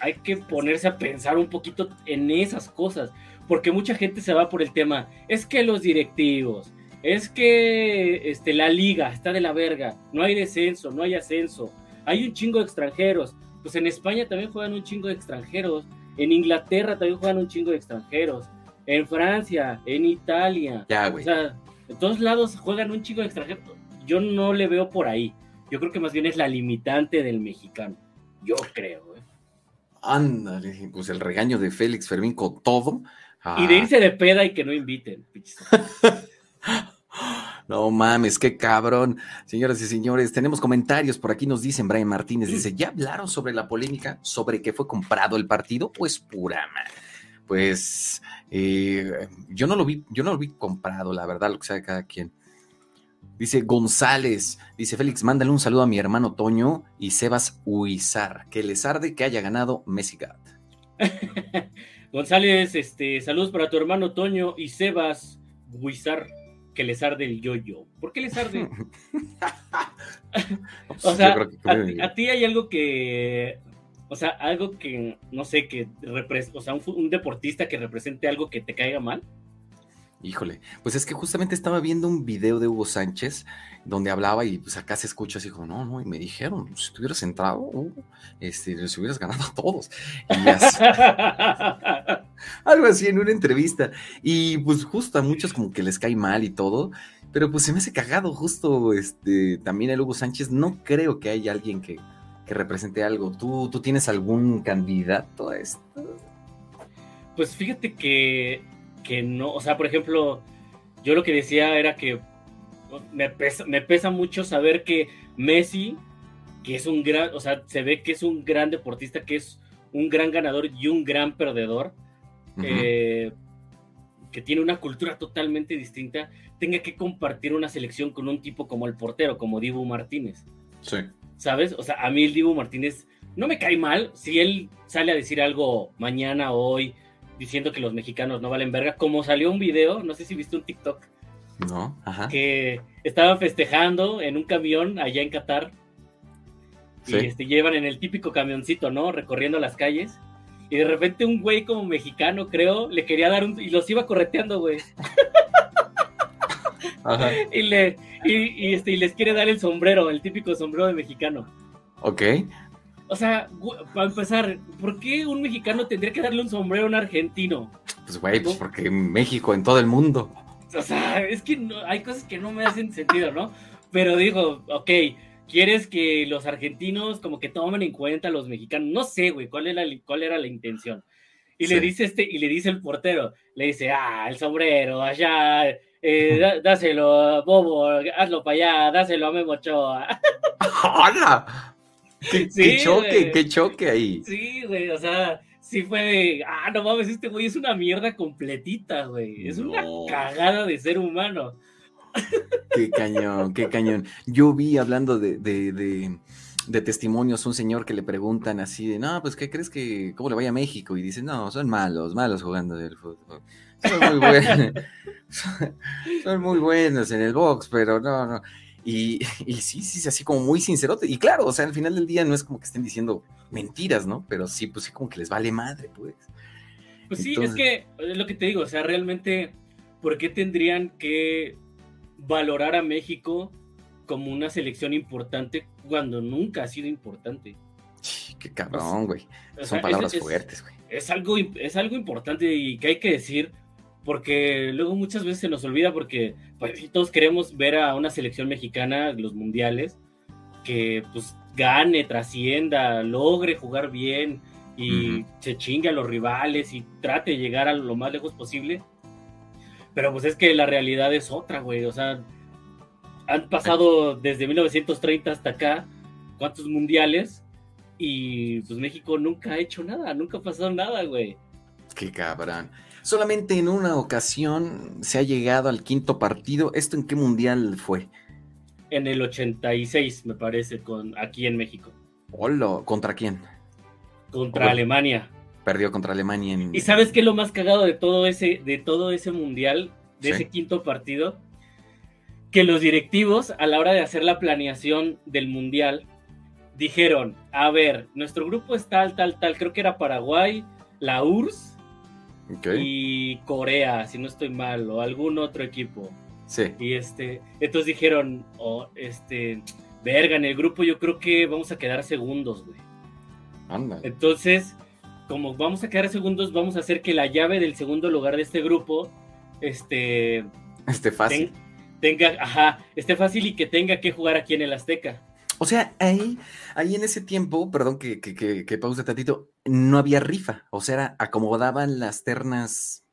hay que ponerse a pensar un poquito en esas cosas, porque mucha gente se va por el tema, es que los directivos, es que este, la liga está de la verga, no hay descenso, no hay ascenso, hay un chingo de extranjeros. Pues en España también juegan un chingo de extranjeros. En Inglaterra también juegan un chingo de extranjeros. En Francia, en Italia. Ya, güey. O sea, en todos lados juegan un chingo de extranjeros. Yo no le veo por ahí. Yo creo que más bien es la limitante del mexicano. Yo creo, güey. Ándale, pues el regaño de Félix Fermín con todo. Y de ah. irse de peda y que no inviten. No mames, qué cabrón. Señoras y señores, tenemos comentarios. Por aquí nos dicen, Brian Martínez dice, ¿ya hablaron sobre la polémica sobre que fue comprado el partido? Pues pura Pues eh, yo no lo vi, yo no lo vi comprado, la verdad, lo que sea cada quien. Dice González, dice Félix, mándale un saludo a mi hermano Toño y Sebas Huizar, que les arde que haya ganado Messi González, este, saludos para tu hermano Toño y Sebas Huizar que les arde el yo-yo. ¿Por qué les arde? o sea, a, ti hay algo que, o sea, algo que, no sé, que, o sea, un, deportista que represente algo que te caiga mal. Híjole, pues es que justamente estaba viendo un video de Hugo Sánchez donde hablaba y pues acá se escucha así como, no, no, y me dijeron, si te hubieras entrado, uh, este, les hubieras ganado a todos. algo así en una entrevista. Y pues justo a muchos como que les cae mal y todo, pero pues se me hace cagado justo este, también el Hugo Sánchez. No creo que haya alguien que, que represente algo. ¿Tú, ¿Tú tienes algún candidato a esto? Pues fíjate que que no, o sea, por ejemplo, yo lo que decía era que me pesa, me pesa mucho saber que Messi, que es un gran, o sea, se ve que es un gran deportista, que es un gran ganador y un gran perdedor, eh, que tiene una cultura totalmente distinta, tenga que compartir una selección con un tipo como el portero, como Dibu Martínez. Sí. ¿Sabes? O sea, a mí el Dibu Martínez no me cae mal si él sale a decir algo mañana, hoy, diciendo que los mexicanos no valen verga, como salió un video, no sé si viste un TikTok. No, ajá. Que estaban festejando en un camión allá en Qatar. Y este, llevan en el típico camioncito, ¿no? Recorriendo las calles. Y de repente un güey como mexicano, creo, le quería dar un... Y los iba correteando, güey. Ajá. Y, le, y, este, y les quiere dar el sombrero, el típico sombrero de mexicano. Ok. O sea, para empezar, ¿por qué un mexicano tendría que darle un sombrero a un argentino? Pues, güey, pues porque México en todo el mundo. o sea, es que no, hay cosas que no me hacen sentido, ¿no? Pero digo, ok, ¿quieres que los argentinos como que tomen en cuenta a los mexicanos? No sé, güey, cuál era, cuál era la intención. Y le dice este, y le dice el portero, le dice, ah, el sombrero, allá, eh, dáselo, Bobo, hazlo para allá, dáselo a Memo Ochoa. ¡Hola! ¿Qué, choque, qué choque ahí. Sí, güey, o sea, sí fue de, ah, no mames, este güey es una mierda completita, güey. Es una cagada de ser humano. Qué cañón, qué cañón. Yo vi hablando de, de, de, testimonios un señor que le preguntan así de, no, pues, ¿qué crees que, cómo le vaya a México? Y dice, no, son malos, malos jugando del fútbol. Son muy buenos, son muy buenos en el box, pero no, no. Y, y, sí, sí, así como muy sincerote. Y claro, o sea, al final del día no es como que estén diciendo mentiras, ¿no? Pero sí, pues sí, como que les vale madre, pues. Pues sí, es que es lo que te digo, o sea, realmente, ¿por qué tendrían que valorar a México como una selección importante cuando nunca ha sido importante? Qué cabrón, güey. Son palabras fuertes, güey. Es algo, es algo importante y que hay que decir porque luego muchas veces se nos olvida porque pues, todos queremos ver a una selección mexicana, los mundiales, que pues gane, trascienda, logre jugar bien y se chingue a los rivales y trate de llegar a lo más lejos posible. Pero pues es que la realidad es otra, güey. O sea, han pasado desde 1930 hasta acá, ¿cuántos mundiales? Y pues México nunca ha hecho nada, nunca ha pasado nada, güey. Qué cabrón. Solamente en una ocasión se ha llegado al quinto partido. ¿Esto en qué mundial fue? En el 86, me parece, con aquí en México. Hola, ¿contra quién? Contra Alemania. Perdió contra Alemania en... ¿Y sabes qué es lo más cagado de todo ese, de todo ese mundial, de ese quinto partido? Que los directivos, a la hora de hacer la planeación del mundial, dijeron, a ver, nuestro grupo es tal, tal, tal, creo que era Paraguay, la URSS, y Corea, si no estoy mal, o algún otro equipo. Sí. Y este, entonces dijeron, oh, este, verga, en el grupo yo creo que vamos a quedar segundos, güey. Anda. Entonces, como vamos a quedar segundos, vamos a hacer que la llave del segundo lugar de este grupo, este... Esté fácil. tenga, ajá, esté fácil y que tenga que jugar aquí en el Azteca. O sea, ahí, ahí en ese tiempo, perdón que, que, que, que pause tantito, no había rifa. O sea, acomodaban las ternas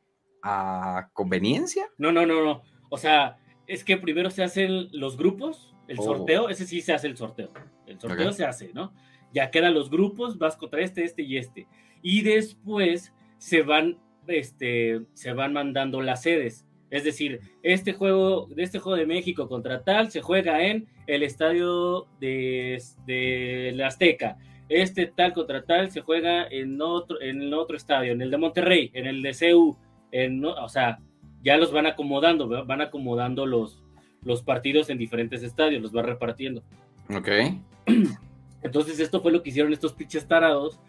a conveniencia. No, no, no, no. O sea, es que primero se hacen los grupos, el oh. sorteo, ese sí se hace el sorteo. El sorteo se hace, ¿no? Ya quedan los grupos, vas contra este, este y este. Y después se van, este, se van mandando las sedes. Es decir, este juego, de este juego de México contra tal se juega en el estadio de, de la Azteca. Este tal contra tal se juega en otro, en otro estadio, en el de Monterrey, en el de CEU. En, o sea, ya los van acomodando, van acomodando los, los partidos en diferentes estadios, los va repartiendo. Ok. Entonces, esto fue lo que hicieron estos pinches tarados.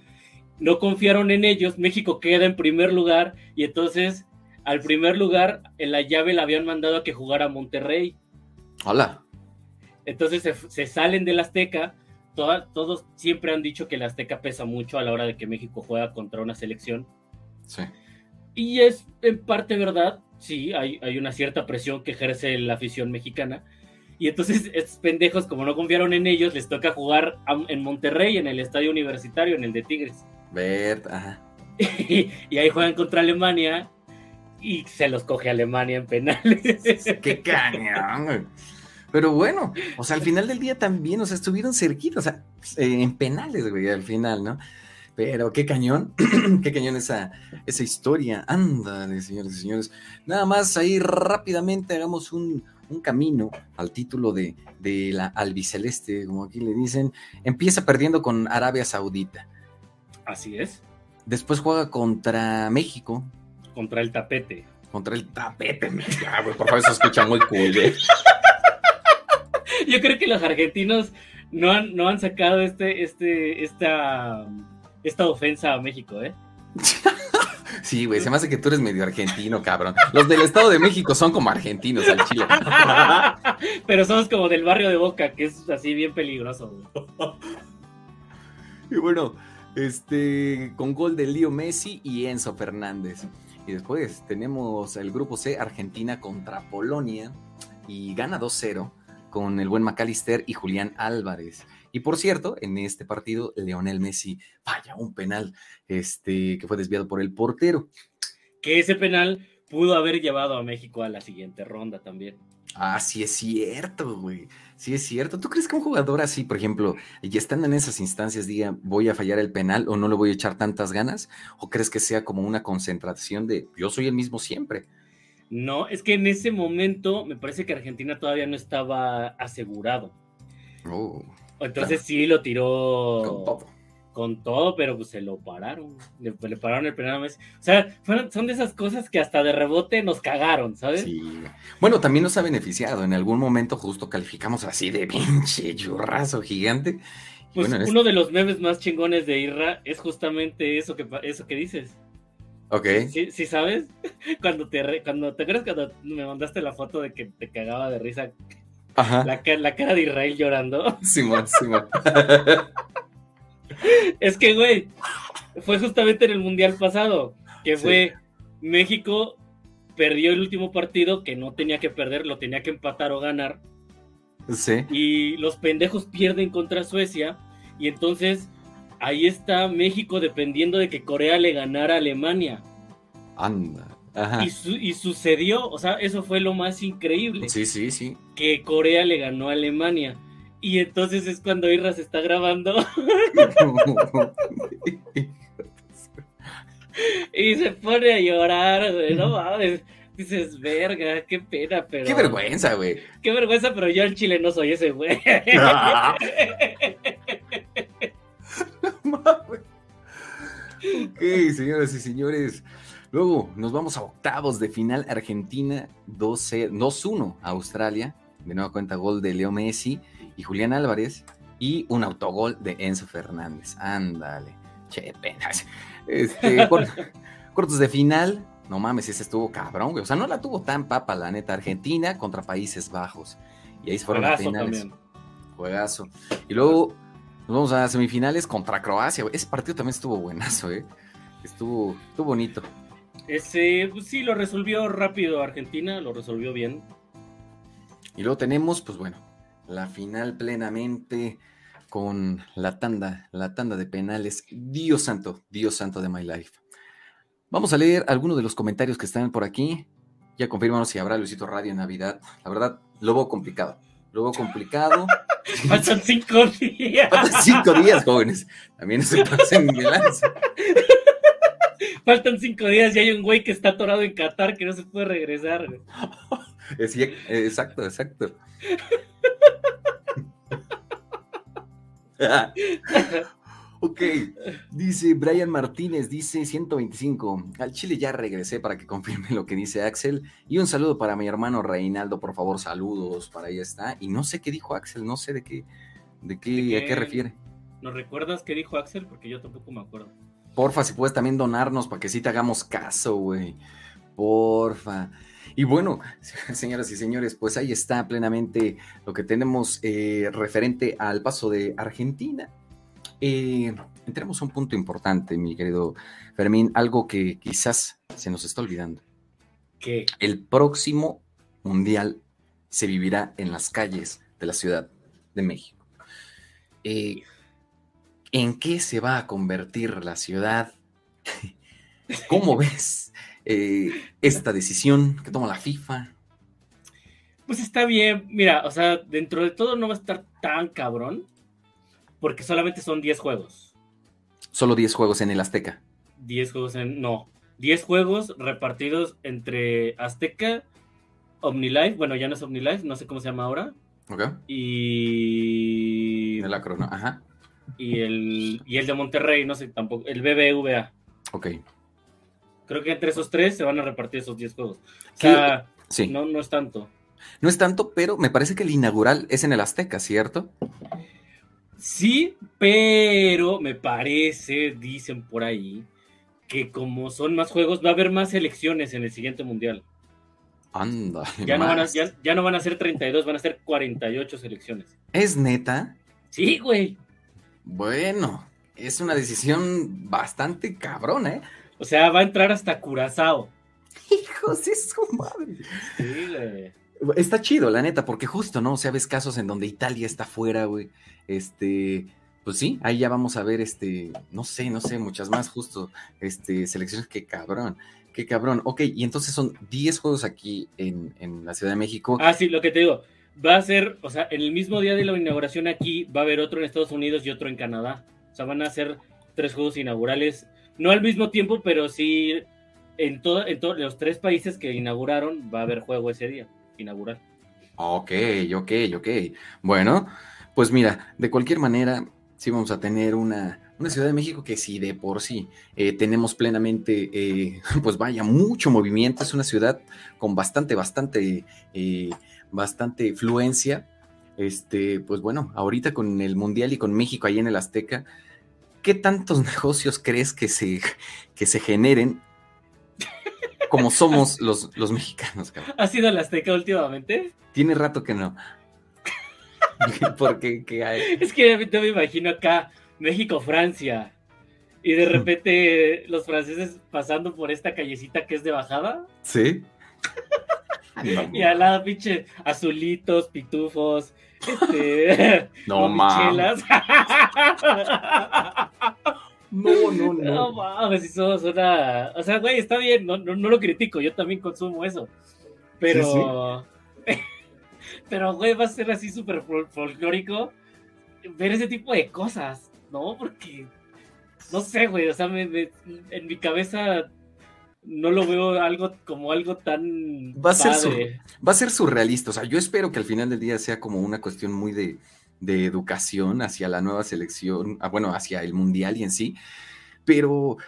No confiaron en ellos. México queda en primer lugar y entonces al primer lugar, en la llave la habían mandado a que jugara Monterrey. Hola. Entonces se, salen del Azteca. Todos siempre han dicho que el Azteca pesa mucho a la hora de que México juega contra una selección. Sí. Y es en parte verdad. Sí, hay, hay una cierta presión que ejerce la afición mexicana. Y entonces estos pendejos, como no confiaron en ellos, les toca jugar en Monterrey, en el estadio universitario, en el de Tigres. Ver, ajá. y ahí juegan contra Alemania y se los coge Alemania en penales. ¡Qué cañón! Pero bueno, o sea, al final del día también, o sea, estuvieron cerquitos, o sea, eh, en penales, güey, al final, ¿no? Pero qué cañón, qué cañón esa, esa historia. Ándale, señores y señores. Nada más ahí rápidamente hagamos un, un camino al título de, de la albiceleste, como aquí le dicen. Empieza perdiendo con Arabia Saudita. Así es. Después juega contra México, contra el tapete. Contra el tapete, ya, güey, por favor, se escucha muy cool, Yo creo que los argentinos no han, no han sacado este, este, esta, esta ofensa a México, ¿eh? Sí, güey, se me hace que tú eres medio argentino, cabrón. Los del Estado de México son como argentinos al chile. Pero somos como del barrio de Boca, que es así bien peligroso. Y bueno, Este, con gol de Leo Messi y Enzo Fernández. Y después tenemos el grupo C, Argentina contra Polonia. Y gana 2-0 con el buen McAllister y Julián Álvarez. Y por cierto, en este partido, Leonel Messi falla un penal este, que fue desviado por el portero. Que ese penal pudo haber llevado a México a la siguiente ronda también. Ah, sí es cierto, güey. Sí es cierto. ¿Tú crees que un jugador así, por ejemplo, y estando en esas instancias, diga, voy a fallar el penal o no le voy a echar tantas ganas? ¿O crees que sea como una concentración de yo soy el mismo siempre? No, es que en ese momento me parece que Argentina todavía no estaba asegurado. Oh, Entonces sí lo tiró con todo. con todo, pero pues se lo pararon. Le, le pararon el a Messi. O sea, fueron, son de esas cosas que hasta de rebote nos cagaron, ¿sabes? Sí. Bueno, también nos ha beneficiado. En algún momento justo calificamos así de pinche churrazo gigante. Pues bueno, uno de los memes más chingones de Irra es justamente eso que, eso que dices. Ok. ¿Sí, sí sabes? Cuando te, re- cuando te acuerdas cuando me mandaste la foto de que te cagaba de risa Ajá. la, la cara de Israel llorando. Simón, Simón. Es que, güey, fue justamente en el Mundial pasado, que Sí. fue México perdió el último partido que no tenía que perder, lo tenía que empatar o ganar, sí. y los pendejos pierden contra Suecia, y entonces ahí está México dependiendo de que Corea le ganara a Alemania. Anda. Ajá. Y, su- y sucedió, o sea, eso fue lo más increíble, Sí, sí, sí. que Corea le ganó a Alemania. Y entonces es cuando Irra se está grabando y se pone a llorar, güey, no mames. Dices, verga, qué pena, pero. Qué vergüenza, güey. Qué vergüenza, pero yo en Chile no soy ese güey. Ok, señoras y señores. Luego nos vamos a octavos de final. Argentina 12 2-1 a Australia. De nueva cuenta, gol de Leo Messi y Julián Álvarez. Y un autogol de Enzo Fernández. Ándale. Che, penas. Este, cor- cortos de final. No mames, ese estuvo cabrón, güey. O sea, no la tuvo tan papa, la neta. Argentina contra Países Bajos. Y ahí fueron Juegazo penales. también. Juegazo. Y luego nos vamos a semifinales contra Croacia. Ese partido también estuvo buenazo, ¿eh? Estuvo, estuvo bonito. Ese, pues sí, lo resolvió rápido Argentina, lo resolvió bien. Y luego tenemos, pues bueno, la final plenamente con la tanda, la tanda de penales. Dios santo, Dios santo de my life. Vamos a leer algunos de los comentarios que están por aquí. Ya confirmanos si habrá Luisito Radio en Navidad. La verdad, lo veo complicado. Lo veo complicado. Faltan cinco días. Faltan cinco días, jóvenes. También se pasen de lanza. Faltan cinco días y hay un güey que está atorado en Qatar que no se puede regresar. güey. Exacto, exacto. ok, dice Brian Martínez, dice 125. Al Chile ya regresé para que confirme lo que dice Axel. Y un saludo para mi hermano Reinaldo, por favor, saludos, para ahí está. Y no sé qué dijo Axel, no sé de qué, de qué, ¿De a qué qué? refiere. ¿Nos recuerdas qué dijo Axel? Porque yo tampoco me acuerdo. Porfa, si puedes también donarnos para que sí te hagamos caso, güey. Porfa. Y bueno, señoras y señores, pues ahí está plenamente lo que tenemos eh, referente al paso de Argentina. Eh, entremos a un punto importante, mi querido Fermín, algo que quizás se nos está olvidando. ¿Qué? El próximo Mundial se vivirá en las calles de la Ciudad de México. Eh, ¿En qué se va a convertir la ciudad? ¿Cómo ves eh, esta decisión que toma la FIFA? Pues está bien. Mira, o sea, dentro de todo no va a estar tan cabrón. Porque solamente son 10 juegos. Solo 10 juegos en el Azteca. 10 juegos en. No. 10 juegos repartidos entre Azteca, OmniLife. Bueno, ya no es OmniLife, no sé cómo se llama ahora. ¿Ok? Y. El Acro, ¿no? Ajá. Y el, y el de Monterrey, no sé tampoco. El BBVA. Ok. Creo que entre esos tres se van a repartir esos 10 juegos. O sea, Sí. no, no es tanto. No es tanto, pero me parece que el inaugural es en el Azteca, ¿cierto? Sí, pero me parece, dicen por ahí, que como son más juegos, va a haber más selecciones en el siguiente mundial. Anda. Ya no, van a, ya, ya no van a ser 32, van a ser 48 selecciones. ¿Es neta? Sí, güey. Bueno, es una decisión bastante cabrona, ¿eh? O sea, va a entrar hasta Curazao. Hijos de su madre. Sí, güey. Está chido, la neta, porque justo, ¿no? O sea, ves casos en donde Italia está fuera, güey. Este, pues sí, ahí ya vamos a ver, este, no sé, no sé, muchas más, justo, este, selecciones, qué cabrón, qué cabrón. Ok, y entonces son 10 juegos aquí en, en la Ciudad de México. Ah, sí, lo que te digo. Va a ser, o sea, en el mismo día de la inauguración aquí va a haber otro en Estados Unidos y otro en Canadá. O sea, van a ser tres juegos inaugurales, no al mismo tiempo, pero sí en, todo, en todos los tres países que inauguraron va a haber juego ese día, inaugural. Ok, ok, ok. Bueno, pues mira, de cualquier manera, sí vamos a tener una, una Ciudad de México que sí, de por sí, eh, tenemos plenamente, eh, pues vaya, mucho movimiento. Es una ciudad con bastante, bastante, eh, bastante fluencia. Este, pues bueno, ahorita con el Mundial y con México ahí en el Azteca, ¿qué tantos negocios crees que se, que se generen como somos los, los mexicanos, cabrón? ¿Has ido al Azteca últimamente? Tiene rato que no. Porque ¿qué hay? Es que yo me imagino acá, México-Francia, y de repente los franceses pasando por esta callecita que es de bajada, ¿Sí? y al lado pinche azulitos, pitufos, este, No, mames. Michelas. No, no, No mames, si somos una. O sea, güey, está bien, no, no, no lo critico, yo también consumo eso. Pero. pero, güey, va a ser así súper fol- folclórico ver ese tipo de cosas, ¿no? Porque. No sé, güey, o sea, me- me- en mi cabeza no lo veo algo como algo tan. Va a ser padre. Va a ser surrealista. O sea, yo espero que al final del día sea como una cuestión muy de, de educación hacia la nueva selección, ah, bueno, hacia el mundial y en sí. Pero,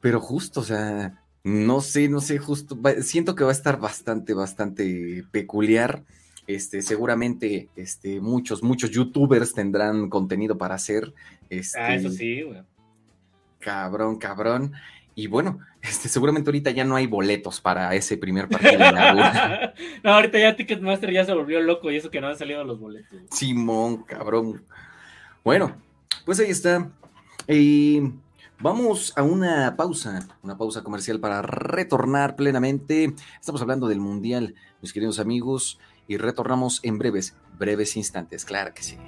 pero justo, o sea, no sé, no sé, justo, siento que va a estar bastante, bastante peculiar. Este, seguramente, este, muchos, muchos youtubers tendrán contenido para hacer. Este, Ah, eso sí, güey. Cabrón, cabrón. Y bueno, este, seguramente ahorita ya no hay boletos para ese primer partido inaugural. no, ahorita ya Ticketmaster ya se volvió loco y eso que no han salido los boletos. Simón, cabrón. Bueno, pues ahí está. Y vamos a una pausa, una pausa comercial para retornar plenamente. Estamos hablando del Mundial, mis queridos amigos, y retornamos en breves, breves instantes, claro que sí.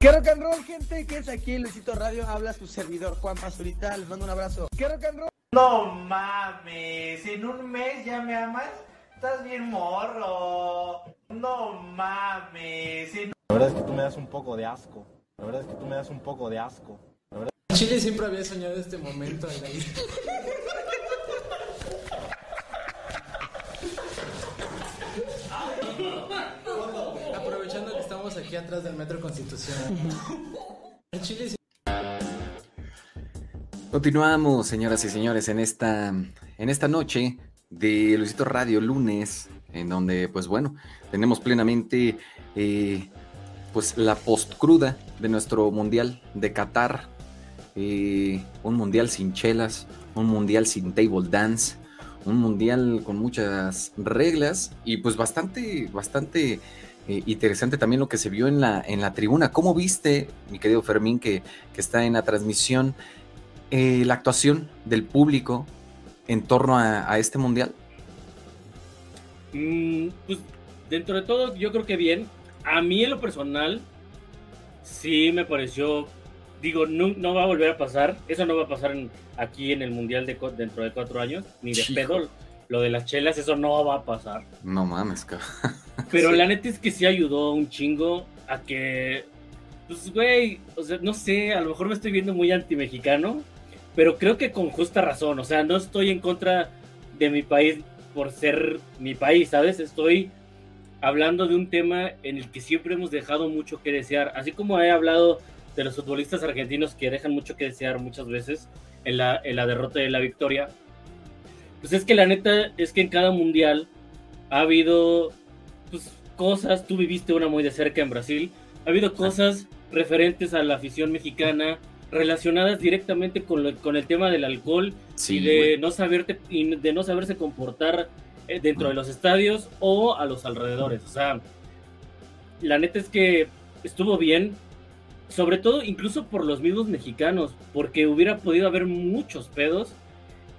¿Qué rock and roll, gente? Que es aquí Luisito Radio? Habla su servidor Juan Pazurita. Les mando un abrazo. ¿Qué rock and roll? No mames, en un mes ya me amas. Estás bien morro. No mames. en- La verdad es que tú me das un poco de asco. La verdad es que tú me das un poco de asco. La verdad... Chile siempre había soñado este momento en la vida. Atrás del Metro Constitución. En Chile Continuamos, señoras y señores, en esta, en esta noche de Luisito Radio lunes, en donde, pues bueno, tenemos plenamente eh, pues la postcruda de nuestro mundial de Qatar, eh, un mundial sin chelas, un mundial sin table dance, un mundial con muchas reglas y pues bastante, bastante eh, interesante también lo que se vio en la, en la tribuna. ¿Cómo viste, mi querido Fermín, que, que está en la transmisión? eh, la actuación del público en torno a, a este mundial? Mm, pues dentro de todo, yo creo que bien. A mí en lo personal, sí me pareció. Digo, no, no va a volver a pasar. Eso no va a pasar en- aquí en el Mundial de, dentro de cuatro años. Ni de Hijo. pedo. Lo de las chelas, eso no va a pasar. No mames, cabrón. Pero Sí. la neta es que sí ayudó un chingo a que. Pues, güey, o sea, no sé, a lo mejor me estoy viendo muy anti-mexicano. Pero creo que con justa razón. O sea, no estoy en contra de mi país por ser mi país, ¿sabes? Estoy hablando de un tema en el que siempre hemos dejado mucho que desear. Así como he hablado de los futbolistas argentinos que dejan mucho que desear muchas veces en la, en la derrota de la victoria. Pues es que la neta es que en cada mundial ha habido pues, cosas, tú viviste una muy de cerca en Brasil, ha habido cosas referentes a la afición mexicana relacionadas directamente con, lo- con el tema del alcohol Sí, y de no saberte y de no saberse comportar eh, dentro de los estadios o a los alrededores. O sea, la neta es que estuvo bien, sobre todo incluso por los mismos mexicanos, porque hubiera podido haber muchos pedos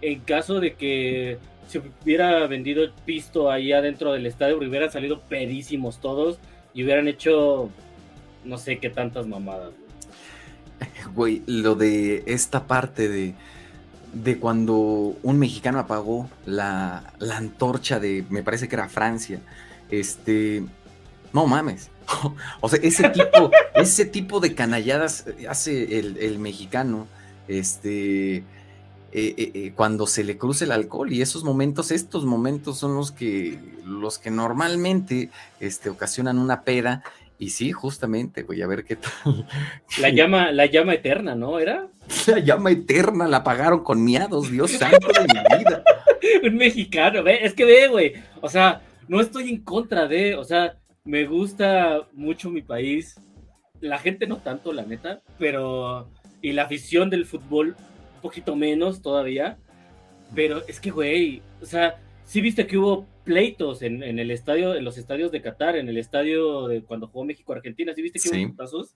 en caso de que se hubiera vendido el pisto ahí adentro del estadio, hubieran salido pedísimos todos y hubieran hecho no sé qué tantas mamadas. Güey, lo de esta parte de, de cuando un mexicano apagó la, la antorcha de, me parece que era Francia, este, no mames. o sea, ese tipo, ese tipo de canalladas hace el, el mexicano, este, eh, eh, eh, cuando se le cruce el alcohol y esos momentos, estos momentos son los que, los que normalmente este, ocasionan una peda y sí, justamente, voy a ver qué tal. La llama, la llama eterna, ¿no? ¿Era? La llama eterna la apagaron con miados, Dios santo de mi vida. Un mexicano, ve, es que ve, güey. O sea, no estoy en contra de, o sea, me gusta mucho mi país. La gente no tanto, la neta, pero. Y la afición del fútbol poquito menos todavía. Pero es que, güey, o sea, sí viste que hubo pleitos en, en, el estadio, en los estadios de Qatar, en el estadio de cuando jugó México-Argentina, ¿sí viste que sí. hubo putazos?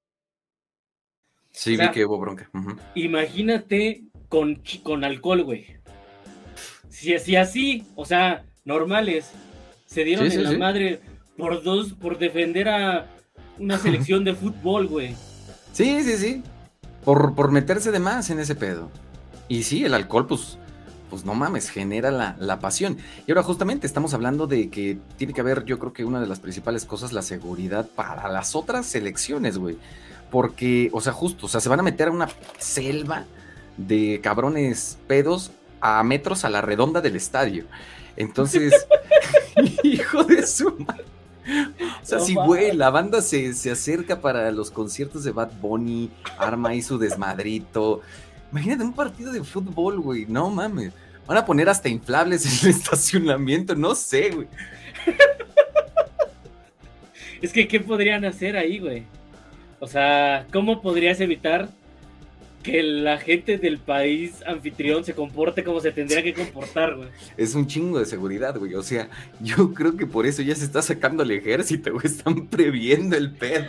Sí, O sea, vi que hubo bronca. Imagínate con, con alcohol, güey. Si, si así, o sea, normales, se dieron Sí, en sí, la sí. madre por dos, por defender a una selección de fútbol, güey. Sí, sí, sí. Por, por meterse de más en ese pedo. Y sí, el alcohol, pues, pues no mames, genera la, la pasión. Y ahora justamente estamos hablando de que tiene que haber, yo creo que una de las principales cosas, la seguridad para las otras selecciones, güey. Porque, o sea, justo, o sea, se van a meter a una selva de cabrones pedos a metros a la redonda del estadio. Entonces, hijo de su madre. O sea, No si, mames. güey, la banda se, se acerca para los conciertos de Bad Bunny, arma ahí su desmadrito. Imagínate un partido de fútbol, güey, no mames. Van a poner hasta inflables en el estacionamiento, no sé, güey. Es que, ¿qué podrían hacer ahí, güey? O sea, ¿cómo podrías evitar que la gente del país anfitrión se comporte como se tendría que comportar, güey? Es un chingo de seguridad, güey. O sea, yo creo que por eso ya se está sacando el ejército, güey. Están previendo el pedo.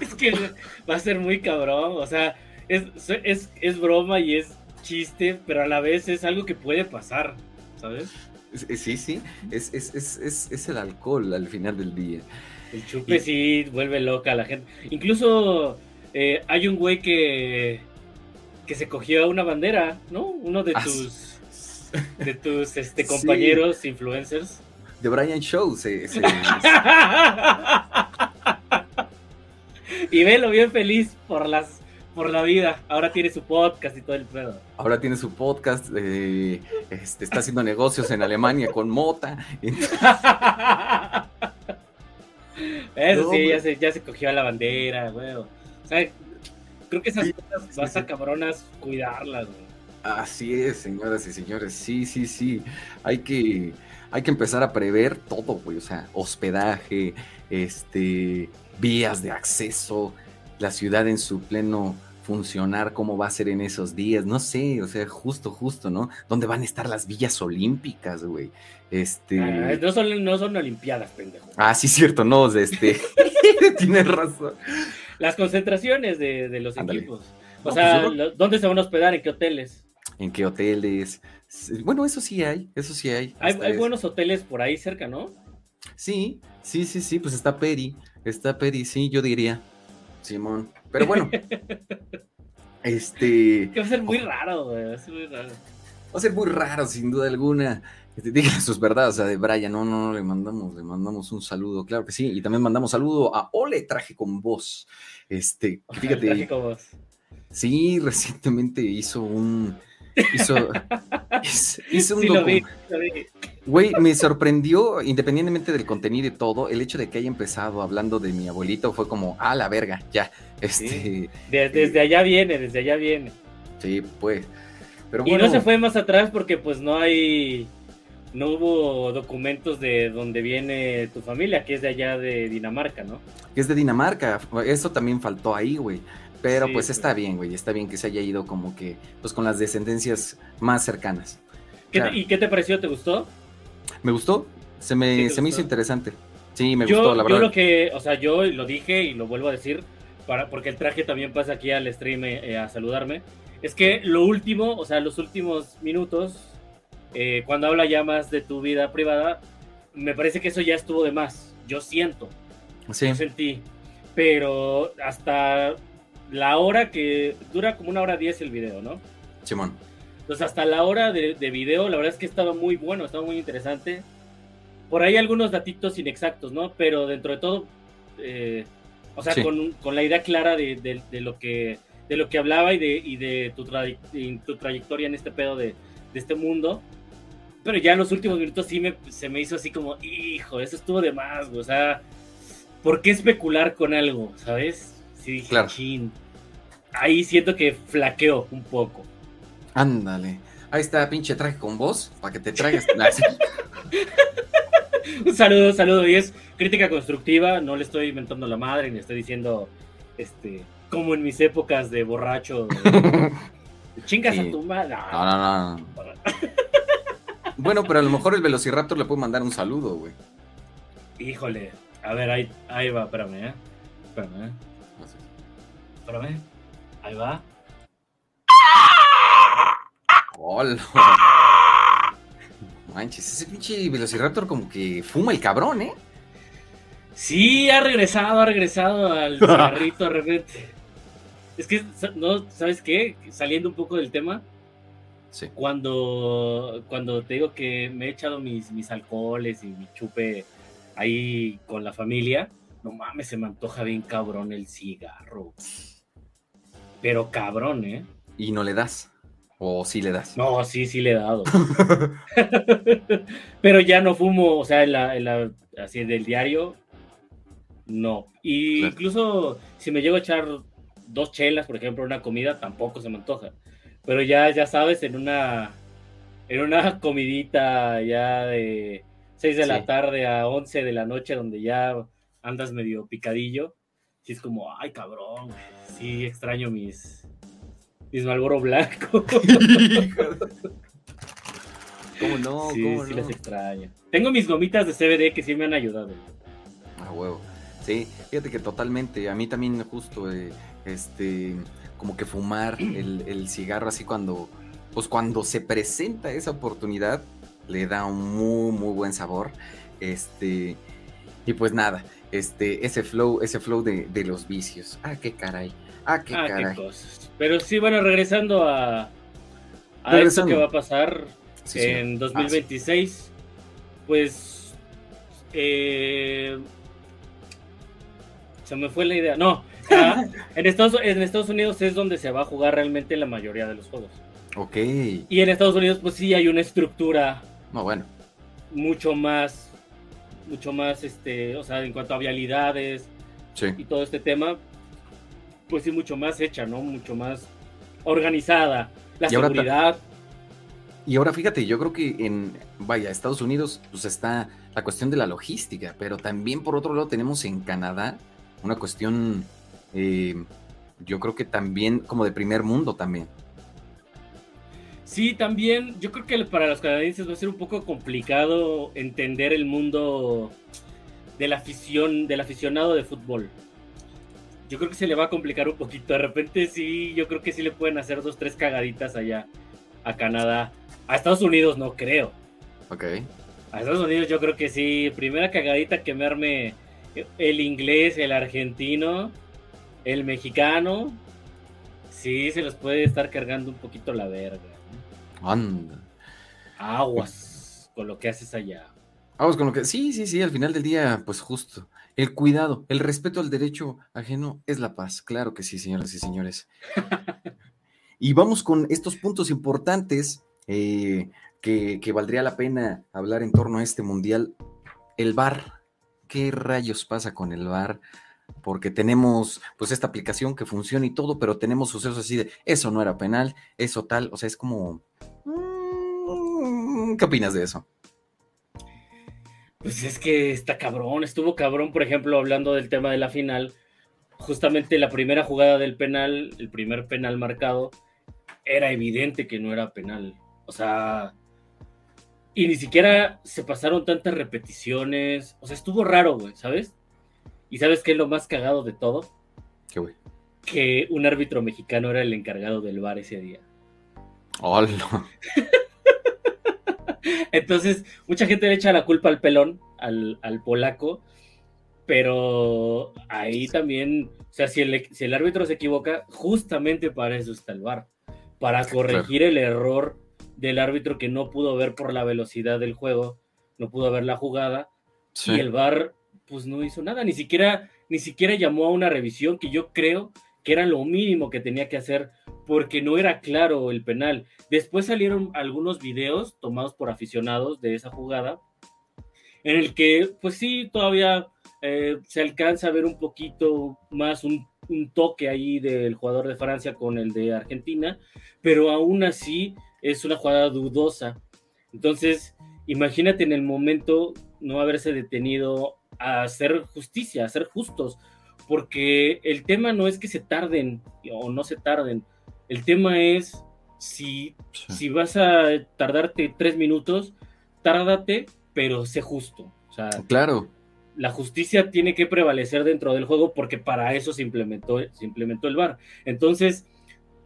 Es que va a ser muy cabrón, o sea, es, es, es broma y es chiste, pero a la vez es algo que puede pasar, ¿sabes? Es- Sí, sí, es, es, es, es, es el alcohol al final del día. El chupe sí vuelve loca a la gente. Incluso eh, hay un güey que, que se cogió una bandera, ¿no? Uno de Ah, tus, de tus este, Sí. compañeros influencers. De Brian Show se, se- y velo bien feliz por las por la vida. Ahora tiene su podcast y todo el pedo. ahora tiene su podcast, eh, este, está haciendo negocios en Alemania con Mota. Eso No, sí, ya se, ya se cogió a la bandera, güey. O sea, creo que esas cosas vas a cabronas cuidarlas, güey. Así es, señoras y señores. Sí, sí, sí. Hay que, hay que empezar a prever todo, güey. O sea, hospedaje, este, vías de acceso, la ciudad en su pleno funcionar, cómo va a ser en esos días. No sé, o sea, justo, justo, ¿no? ¿Dónde van a estar las villas olímpicas, güey? Este. Ah, no, son, no son olimpiadas, pendejo. Ah, sí, cierto, no, este. Tienes razón. Las concentraciones de, de los equipos. O No, sea, pues yo lo- ¿dónde se van a hospedar? ¿En qué hoteles? ¿En qué hoteles? Bueno, eso sí hay, eso sí hay. Hay, hay buenos hoteles por ahí cerca, ¿no? Sí, sí, sí, sí, pues está Peri, está Peri, sí, yo diría, Simón. Pero bueno, este, Que va a ser muy raro, güey. Va a ser muy raro. va a ser muy raro, sin duda alguna. Este, Digan sus verdades, o sea, de Brian, no, no, no, le mandamos, le mandamos un saludo, claro que sí, y también mandamos saludo a Ole Traje con Voz. Este, fíjate, Traje con voz. sí, recientemente hizo un, hizo, hizo, hizo un Sí, lo vi, docu- lo vi. Güey, me sorprendió, independientemente del contenido y todo, el hecho de que haya empezado hablando de mi abuelito fue como, ah, la verga, ya. Este, desde allá viene, desde allá viene. Sí, pues. Pero Y no se fue más atrás porque pues no hay, no hubo documentos de dónde viene tu familia, que es de allá de Dinamarca, ¿no? Que es de Dinamarca, eso también faltó ahí, güey. Pero pues está bien, güey, está bien que se haya ido como que, pues con las descendencias más cercanas. ¿Y qué te pareció? ¿Te gustó? Me gustó, se me, se me hizo interesante. Sí, me gustó, la verdad. Yo lo que, o sea, yo lo dije y lo vuelvo a decir, para, porque el traje también pasa aquí al stream eh, a saludarme. Es que lo último, o sea, los últimos minutos, eh, cuando habla ya más de tu vida privada, me parece que eso ya estuvo de más. Yo siento. Sí. Yo sentí. Pero hasta la hora que dura como una hora diez el video, ¿no? Simón. Entonces, hasta la hora de, video, la verdad es que estaba muy bueno, estaba muy interesante. Por ahí algunos datitos inexactos, ¿no? Pero dentro de todo, eh, o sea, con, la idea clara de, lo que de lo que hablaba y de, y de tu, tu trayectoria en este pedo de, este mundo. Pero ya en los últimos minutos sí me, se me hizo así como, hijo, eso estuvo de más, O sea, ¿por qué especular con algo, sabes? Sí, dije, claro. Ahí siento que flaqueó un poco. Ándale. Ahí está, pinche traje con voz, para que te traigas. un saludo, un saludo. Y es crítica constructiva, no le estoy inventando la madre, ni estoy diciendo, este, como en mis épocas de borracho. Chingas a tu madre. No, no, no. bueno, pero a lo mejor el Velociraptor le puede mandar un saludo, güey. Híjole. A ver, ahí, ahí va, espérame, ¿eh? Espérame, ¿eh? Espérame. Ahí va. Hola. Manches, ese pinche Velociraptor como que fuma el cabrón, ¿eh? Sí, ha regresado, ha regresado al cigarrito de repente. Es que, no, ¿sabes qué? Saliendo un poco del tema. Sí. Cuando, cuando te digo que me he echado mis, mis alcoholes y mi chupe ahí con la familia, no mames, se me antoja bien cabrón el cigarro. Pero cabrón, ¿eh? Y no le das. ¿O sí le das? No, sí, sí le he dado. Pero ya no fumo, o sea, en la, así del diario, no. Y incluso si me llego a echar dos chelas, por ejemplo, una comida, tampoco se me antoja. Pero ya, ya sabes, en una, en una comidita ya de 6 de la tarde a 11 de la noche, donde ya andas medio picadillo, sí es como, ay cabrón, sí extraño mis, mis Malboro Blanco. ¿Cómo no? Sí, sí les extraño. Tengo mis gomitas de CBD que sí me han ayudado. Ah, huevo. Sí, fíjate que totalmente. A mí también justo, eh, este, como que fumar el, cigarro así cuando, pues cuando se presenta esa oportunidad, le da un muy, muy buen sabor. Este, y pues nada, este, ese flow, ese flow de, de los vicios. Ah, qué caray. Ah, qué ah, caray. Pero sí, bueno, regresando a, a esto que va a pasar en 2026, pues eh, se me fue la idea. No, ah, en, Estados, en Estados Unidos es donde se va a jugar realmente la mayoría de los juegos. Ok. Y en Estados Unidos, pues sí hay una estructura. No, bueno. Mucho más, mucho más, este, o sea, en cuanto a vialidades y todo este tema, pues sí, mucho más hecha, ¿no? Mucho más organizada. La seguridad. y ahora fíjate, yo creo que en, vaya, Estados Unidos, pues está la cuestión de la logística, pero también por otro lado tenemos en Canadá una cuestión, eh, yo creo que también como de primer mundo también. Sí, también, yo creo que para los canadienses va a ser un poco complicado entender el mundo de la afición, del aficionado de fútbol yo creo que se le va a complicar un poquito. De repente sí, yo creo que sí le pueden hacer dos, tres cagaditas allá a Canadá. A Estados Unidos no creo. Ok. A Estados Unidos yo creo que sí. Primera cagadita que me arme el inglés, el argentino, el mexicano. Sí, se los puede estar cargando un poquito la verga. Anda. Aguas con lo que haces allá. Aguas con lo que. Sí, sí, sí, al final del día, pues justo. El cuidado, el respeto al derecho ajeno es la paz. Claro que sí, señoras y señores. y vamos con estos puntos importantes eh, que, que valdría la pena hablar en torno a este mundial. El VAR. ¿Qué rayos pasa con el VAR? porque tenemos pues esta aplicación que funciona y todo, pero tenemos sucesos así de eso no era penal, eso tal, o sea, es como... ¿Qué opinas de eso? Pues es que está cabrón, estuvo cabrón, por ejemplo, hablando del tema de la final, justamente la primera jugada del penal, el primer penal marcado, era evidente que no era penal. O sea, y ni siquiera se pasaron tantas repeticiones, o sea, estuvo raro, güey, ¿sabes? ¿Y sabes qué es lo más cagado de todo? ¿Qué, güey? Que un árbitro mexicano era el encargado del bar ese día. Hola. Entonces, mucha gente le echa la culpa al pelón, al, al polaco, pero ahí también, o sea, si el, si el árbitro se equivoca, justamente para eso está el bar, para corregir el error del árbitro que no pudo ver por la velocidad del juego, no pudo ver la jugada, Sí. y el bar pues no hizo nada, ni siquiera, ni siquiera llamó a una revisión que yo creo que era lo mínimo que tenía que hacer porque no era claro el penal. Después salieron algunos videos tomados por aficionados de esa jugada, en el que, pues sí, todavía eh, se alcanza a ver un poquito más un, un toque ahí del jugador de Francia con el de Argentina, pero aún así es una jugada dudosa. Entonces, imagínate en el momento no haberse detenido a hacer justicia, a ser justos, porque el tema no es que se tarden o no se tarden, el tema es si, si vas a tardarte tres minutos, tárdate, pero sé justo. O sea, Claro. la justicia tiene que prevalecer dentro del juego porque para eso se implementó, se implementó el VAR. Entonces,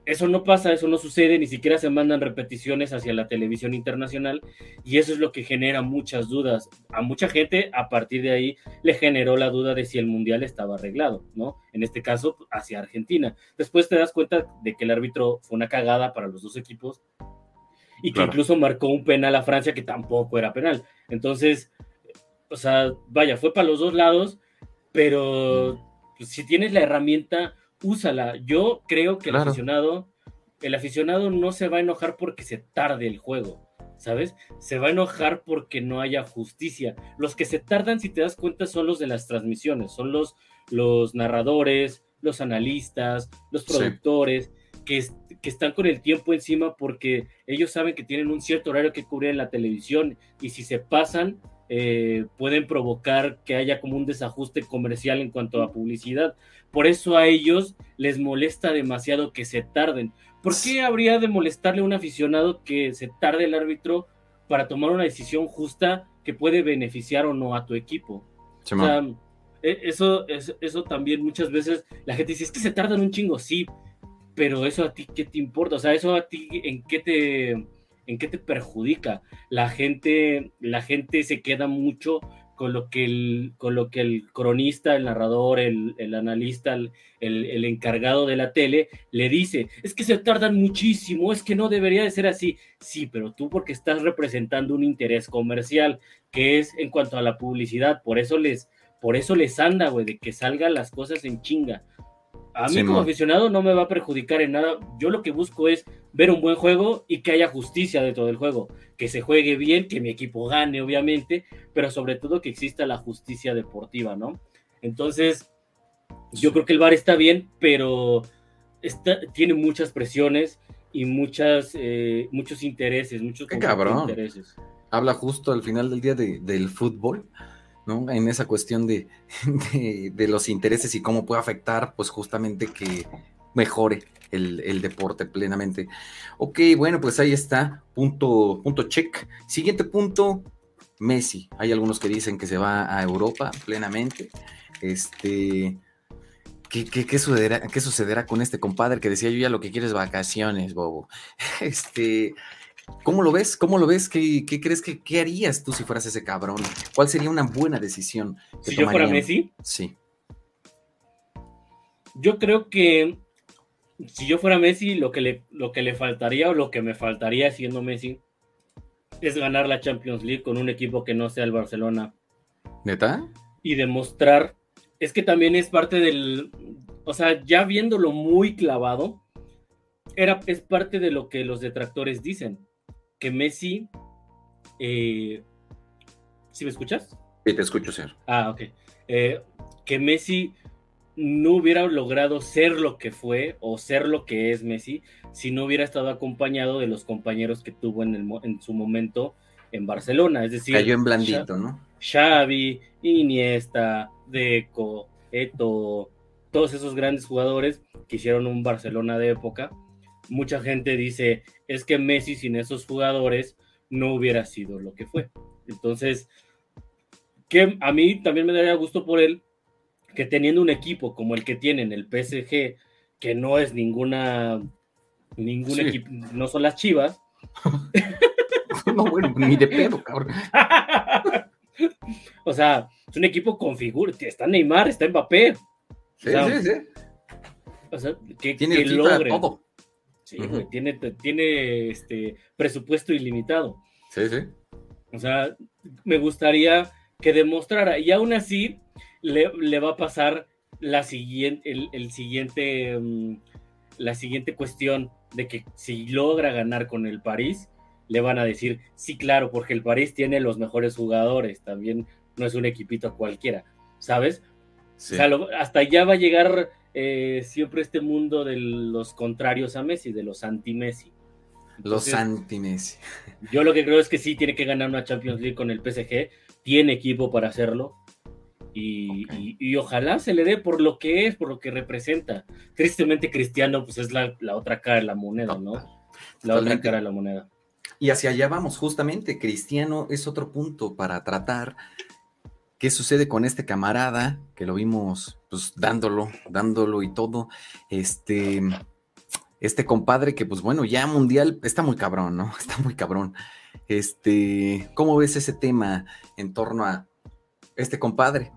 eso no pasa, eso no sucede, ni siquiera se mandan repeticiones hacia la televisión internacional y eso es lo que genera muchas dudas. A mucha gente a partir de ahí le generó la duda de si el mundial estaba arreglado, ¿no? En este caso, hacia Argentina. Después te das cuenta de que el árbitro fue una cagada para los dos equipos y que Claro. incluso marcó un penal a Francia que tampoco era penal. Entonces, o sea, vaya, fue para los dos lados, pero pues, si tienes la herramienta, úsala. Yo creo que el Claro. aficionado, el aficionado no se va a enojar porque se tarde el juego, ¿sabes? Se va a enojar porque no haya justicia. Los que se tardan, si te das cuenta, son los de las transmisiones, son los, los narradores, los analistas, los Sí. productores, que, que están con el tiempo encima porque ellos saben que tienen un cierto horario que cubrir en la televisión y si se pasan, eh, pueden provocar que haya como un desajuste comercial en cuanto a publicidad. Por eso a ellos les molesta demasiado que se tarden. ¿Por qué habría de molestarle a un aficionado que se tarde el árbitro para tomar una decisión justa que puede beneficiar o no a tu equipo? O sea, e- eso, es- eso también muchas veces la gente dice, es que se tardan un chingo, sí, pero eso a ti, ¿qué te importa? O sea, eso a ti, ¿en qué te, en qué te perjudica? La gente, la gente se queda mucho con lo que el, con lo que el cronista, el narrador, el, el analista, el, el- el encargado de la tele le dice, es que se tardan muchísimo, es que no debería de ser así. Sí, pero tú porque estás representando un interés comercial, que es en cuanto a la publicidad, por eso les, por eso les anda, güey, de que salgan las cosas en chinga. A mí Sí, como mo. aficionado no me va a perjudicar en nada. Yo lo que busco es ver un buen juego y que haya justicia dentro del juego. Que se juegue bien, que mi equipo gane, obviamente, pero sobre todo que exista la justicia deportiva, ¿no? Entonces, yo creo que el VAR está bien, pero está, tiene muchas presiones y muchas, eh, muchos intereses, muchos Qué cabrón. intereses. Habla justo al final del día de- del fútbol, ¿no? En esa cuestión de, de, los intereses y cómo puede afectar, pues justamente que mejore el, el deporte plenamente. Ok, bueno, pues ahí está, punto, punto check. Siguiente punto, Messi. Hay algunos que dicen que se va a Europa plenamente. Este, ¿qué, qué, qué sucederá, qué sucederá con este compadre que decía yo ya lo que quiero es vacaciones, bobo? Este, ¿Cómo lo ves? ¿Cómo lo ves? ¿Qué, qué crees que qué harías tú si fueras ese cabrón? ¿Cuál sería una buena decisión? que Si yo fuera? Messi, Sí. yo creo que si yo fuera Messi, lo que le, lo que le faltaría o lo que me faltaría siendo Messi es ganar la Champions League con un equipo que no sea el Barcelona ¿Neta? y demostrar, es que también es parte del, o sea, ya viéndolo muy clavado, era, es parte de lo que los detractores dicen, que Messi eh, ¿sí me escuchas? Sí, te escucho, señor. Ah, ok. Eh, que Messi no hubiera logrado ser lo que fue o ser lo que es Messi si no hubiera estado acompañado de los compañeros que tuvo en, el, en su momento en Barcelona. Es decir, cayó en blandito, ¿no? Xavi, Iniesta, Deco, Eto, todos esos grandes jugadores que hicieron un Barcelona de época. Mucha gente dice, es que Messi sin esos jugadores no hubiera sido lo que fue. Entonces, que a mí también me daría gusto por él que teniendo un equipo como el que tienen el PSG, que no es ninguna, ningún Sí. equipo, no son las chivas. no, bueno, ni de pedo, cabrón. o sea, es un equipo con figura, está Neymar, está Mbappé. Sí, O sea, sí, sí. O sea, que, Tiene que logren. todo. Sí, güey, tiene, tiene este presupuesto ilimitado. Sí, sí. O sea, me gustaría que demostrara. Y aún así, le, le va a pasar la siguiente, el, el siguiente, mm, la siguiente cuestión de que si logra ganar con el París, le van a decir, sí, claro, porque el París tiene los mejores jugadores, también no es un equipito cualquiera, ¿sabes? Sí. O sea, lo- hasta allá va a llegar eh, siempre este mundo de los contrarios a Messi, de los anti-Messi. Los anti-Messi. yo lo que creo es que sí tiene que ganar una Champions League con el PSG, tiene equipo para hacerlo y, y- y ojalá se le dé por lo que es, por lo que representa. Tristemente Cristiano pues es la, la otra cara de la moneda, ¿no? La otra cara de la moneda. Y hacia allá vamos, justamente. Cristiano es otro punto para tratar. ¿Qué sucede con este camarada que lo vimos pues dándolo, dándolo y todo? Este, este compadre que pues bueno, ya mundial está muy cabrón, ¿no? Está muy cabrón. Este, ¿cómo ves ese tema en torno a este compadre?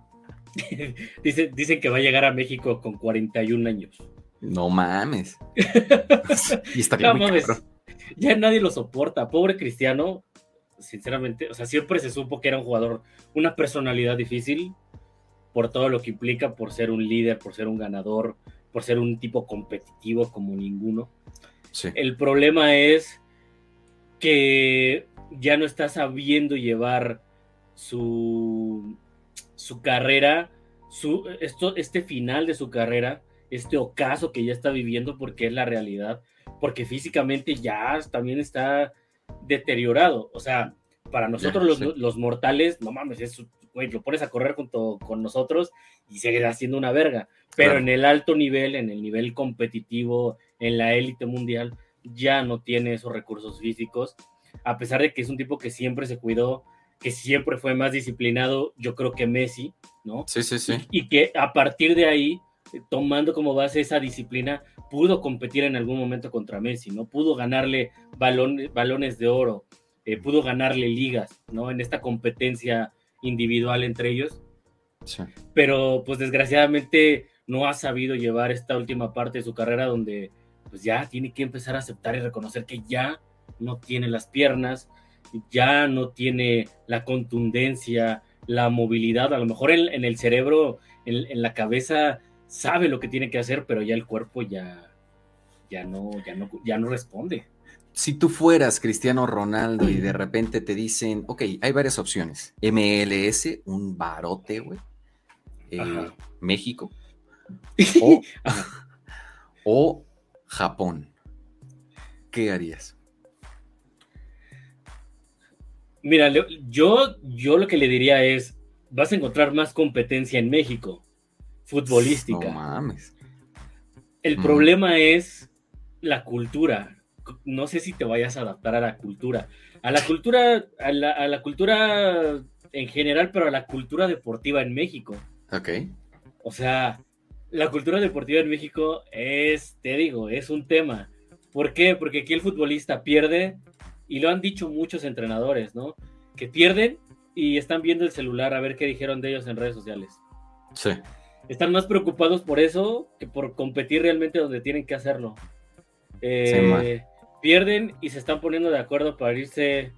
Dice, dicen que va a llegar a México con 41 años. No mames. y estaría No mames, ya nadie lo soporta. Pobre Cristiano, sinceramente, o sea, siempre se supo que era un jugador, una personalidad difícil por todo lo que implica, por ser un líder, por ser un ganador, por ser un tipo competitivo como ninguno. Sí. El problema es que ya no está sabiendo llevar su, su carrera, su, esto, este final de su carrera, este ocaso que ya está viviendo porque es la realidad, porque físicamente ya también está deteriorado. O sea, para nosotros los, sí. los mortales, no mames, es, güey, lo pones a correr junto con nosotros y sigue haciendo una verga. Pero Claro. en el alto nivel, en el nivel competitivo, en la élite mundial, ya no tiene esos recursos físicos, a pesar de que es un tipo que siempre se cuidó, que siempre fue más disciplinado, yo creo que Messi, ¿no? Sí, sí, sí. Y que a partir de ahí, tomando como base esa disciplina, pudo competir en algún momento contra Messi, ¿no? Pudo ganarle balón- balones de oro, eh, pudo ganarle ligas, ¿no? En esta competencia individual entre ellos Sí. pero pues desgraciadamente no ha sabido llevar esta última parte de su carrera donde pues ya tiene que empezar a aceptar y reconocer que ya no tiene las piernas, ya no tiene la contundencia, la movilidad, a lo mejor en, en el cerebro, en, en la cabeza sabe lo que tiene que hacer, pero ya el cuerpo ya, ya no, ya no, ya no responde. Si tú fueras Cristiano Ronaldo y de repente te dicen, ok, hay varias opciones. MLS, un barote, güey. eh. México. O, o Japón. ¿Qué harías? Mira, yo, yo lo que le diría es, vas a encontrar más competencia en México, futbolística. No mames. El Mm. problema es la cultura. No sé si te vayas a adaptar a la cultura. A la cultura, a la, a la cultura en general, pero a la cultura deportiva en México. Ok. O sea, la cultura deportiva en México es, te digo, es un tema. ¿Por qué? Porque aquí el futbolista pierde, y lo han dicho muchos entrenadores, ¿no? Que pierden y están viendo el celular a ver qué dijeron de ellos en redes sociales. Sí. Están más preocupados por eso que por competir realmente donde tienen que hacerlo. Eh, Sí. Pierden y se están poniendo de acuerdo para irse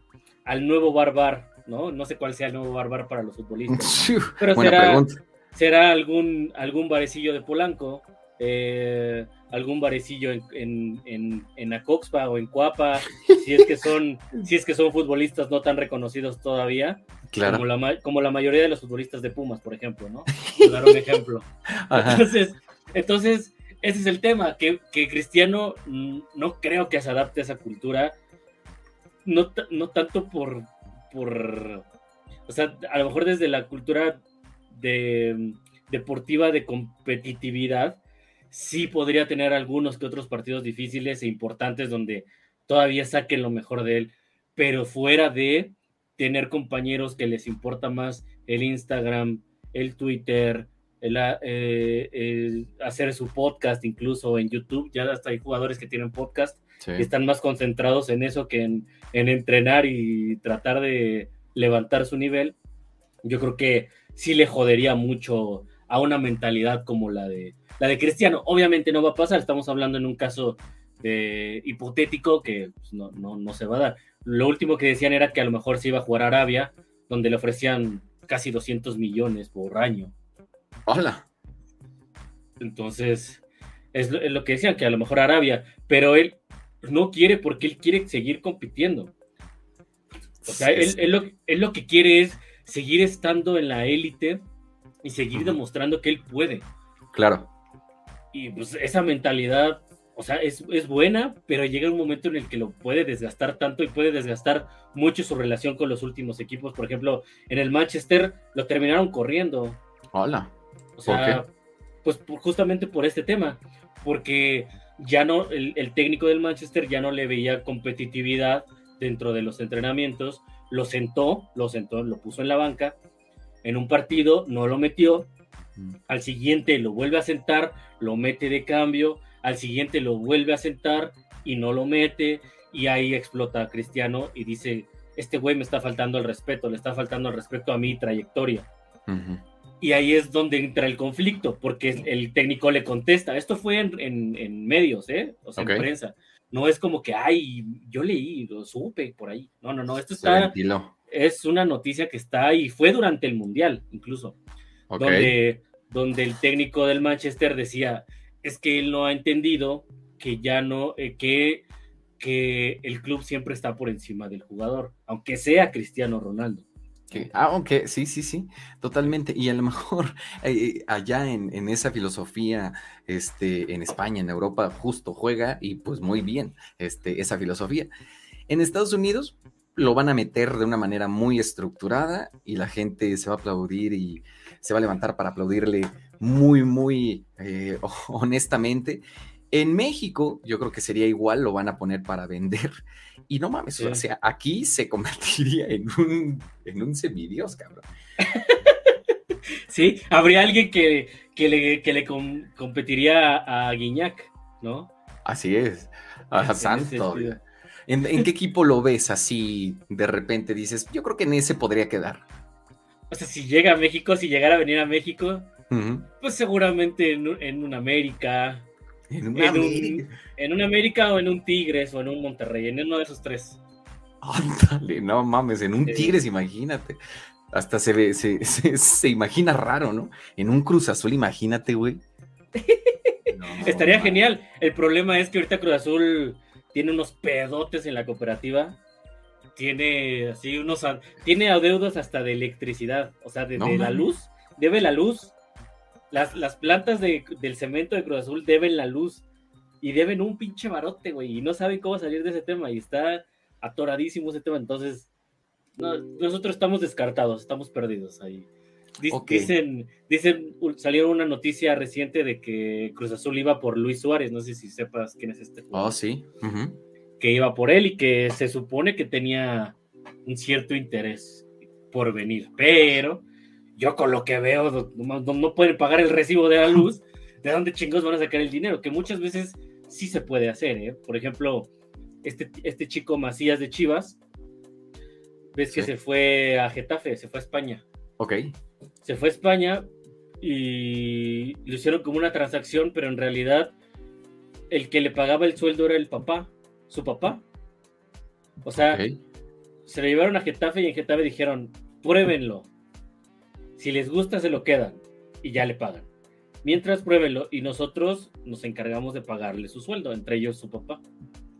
al nuevo barbar, ¿no? No sé cuál sea el nuevo barbar para los futbolistas. Pero Buena será, pregunta. será algún, algún barecillo de Polanco, eh, algún barecillo en, en, en, en Acoxpa o en Cuapa, si es que son, si es que son futbolistas no tan reconocidos todavía, Claro. como, la, como la mayoría de los futbolistas de Pumas, por ejemplo, ¿no? Dar un ejemplo. Ajá. Entonces, entonces, ese es el tema, que, Cristiano no creo que se adapte a esa cultura, no, no tanto por, por, o sea, a lo mejor desde la cultura de, deportiva de competitividad, sí podría tener algunos que otros partidos difíciles e importantes donde todavía saquen lo mejor de él, pero fuera de tener compañeros que les importa más el Instagram, el Twitter, el, a- eh, el hacer su podcast incluso en YouTube, ya hasta hay jugadores que tienen podcast Sí. y están más concentrados en eso que en, en entrenar y tratar de levantar su nivel, yo creo que sí le jodería mucho a una mentalidad como la de la de Cristiano. Obviamente no va a pasar, estamos hablando en un caso de hipotético que pues, no, no, no se va a dar. Lo último que decían era que a lo mejor se iba a jugar a Arabia, donde le ofrecían casi 200 millones por año. Hola. Entonces, es lo, es lo que decían, que a lo mejor Arabia, pero él no quiere porque él quiere seguir compitiendo. O sea, él, él lo, él lo que quiere es seguir estando en la élite y seguir demostrando que él puede. Claro. Y pues esa mentalidad, o sea, es, es buena, pero llega un momento en el que lo puede desgastar tanto y puede desgastar mucho su relación con los últimos equipos. Por ejemplo, en el Manchester lo terminaron corriendo. Hola. O sea, pues por- justamente por este tema, porque ya no, el, el técnico del Manchester ya no le veía competitividad dentro de los entrenamientos, lo sentó, lo sentó, lo puso en la banca, en un partido no lo metió, al siguiente lo vuelve a sentar, lo mete de cambio, al siguiente lo vuelve a sentar y no lo mete, y ahí explota Cristiano y dice, este güey me está faltando el respeto, le está faltando el respeto a mi trayectoria. Y ahí es donde entra el conflicto, porque el técnico le contesta. Esto fue en, en- en medios, ¿eh? O sea, en prensa. No es como que, ay, yo leí, lo supe por ahí. No, no, no. Esto está. Es una noticia que está ahí. Fue durante el Mundial, incluso. Donde, donde el técnico del Manchester decía: es que él no ha entendido que ya no. eh, que, que el club siempre está por encima del jugador, aunque sea Cristiano Ronaldo. Que- Ah, ok, sí, sí, sí, totalmente. Y a lo mejor eh, allá en, en esa filosofía, este, en España, en Europa, justo juega y pues muy bien este, esa filosofía. En Estados Unidos lo van a meter de una manera muy estructurada y la gente se va a aplaudir y se va a levantar para aplaudirle muy, muy eh, honestamente. En México, yo creo que sería igual, lo van a poner para vender. Y no mames, Sí. o sea, aquí se convertiría en un, en un semidios, cabrón. Sí, habría alguien que, que le, que le com- competiría a, a Guiñac, ¿no? Así es. A En santo. ¿En, en qué equipo lo ves así de repente? Dices, yo creo que en ese podría quedar. O sea, si llega a México, si llegara a venir a México, pues seguramente en, en un América, En un en un, América. en un América o en un Tigres o en un Monterrey, en uno de esos tres. Ándale, no mames, en un Sí. Tigres, imagínate. Hasta se ve, se, se- se imagina raro, ¿no? En un Cruz Azul, imagínate, güey. No, Estaría man. genial. El problema es que ahorita Cruz Azul tiene unos pedotes en la cooperativa. Tiene así unos tiene adeudos hasta de electricidad, o sea, de, No de la luz, debe la luz. Las, las plantas de- del cemento de Cruz Azul deben la luz y deben un pinche barote, güey, y no saben cómo salir de ese tema y está atoradísimo ese tema, entonces no, nosotros estamos descartados, estamos perdidos ahí. Dic- Ok. Dicen, dicen, salió una noticia reciente de que Cruz Azul iba por Luis Suárez, no sé si sepas quién es este jugador Oh, sí. ujú. que iba por él y que se supone que tenía un cierto interés por venir. Pero yo con lo que veo, no, no- no pueden pagar el recibo de la luz, ¿de dónde chingos van a sacar el dinero? Que muchas veces sí se puede hacer, ¿eh? Por ejemplo, este, este chico Macías de Chivas, ves que se fue a Getafe, se fue a España. Ok. Se fue a España y lo hicieron como una transacción, pero en realidad el que le pagaba el sueldo era el papá, su papá. O sea, se lo llevaron a Getafe y en Getafe dijeron, pruébenlo. Si les gusta, se lo quedan y ya le pagan. Mientras pruébenlo y nosotros nos encargamos de pagarle su sueldo, entre ellos su papá.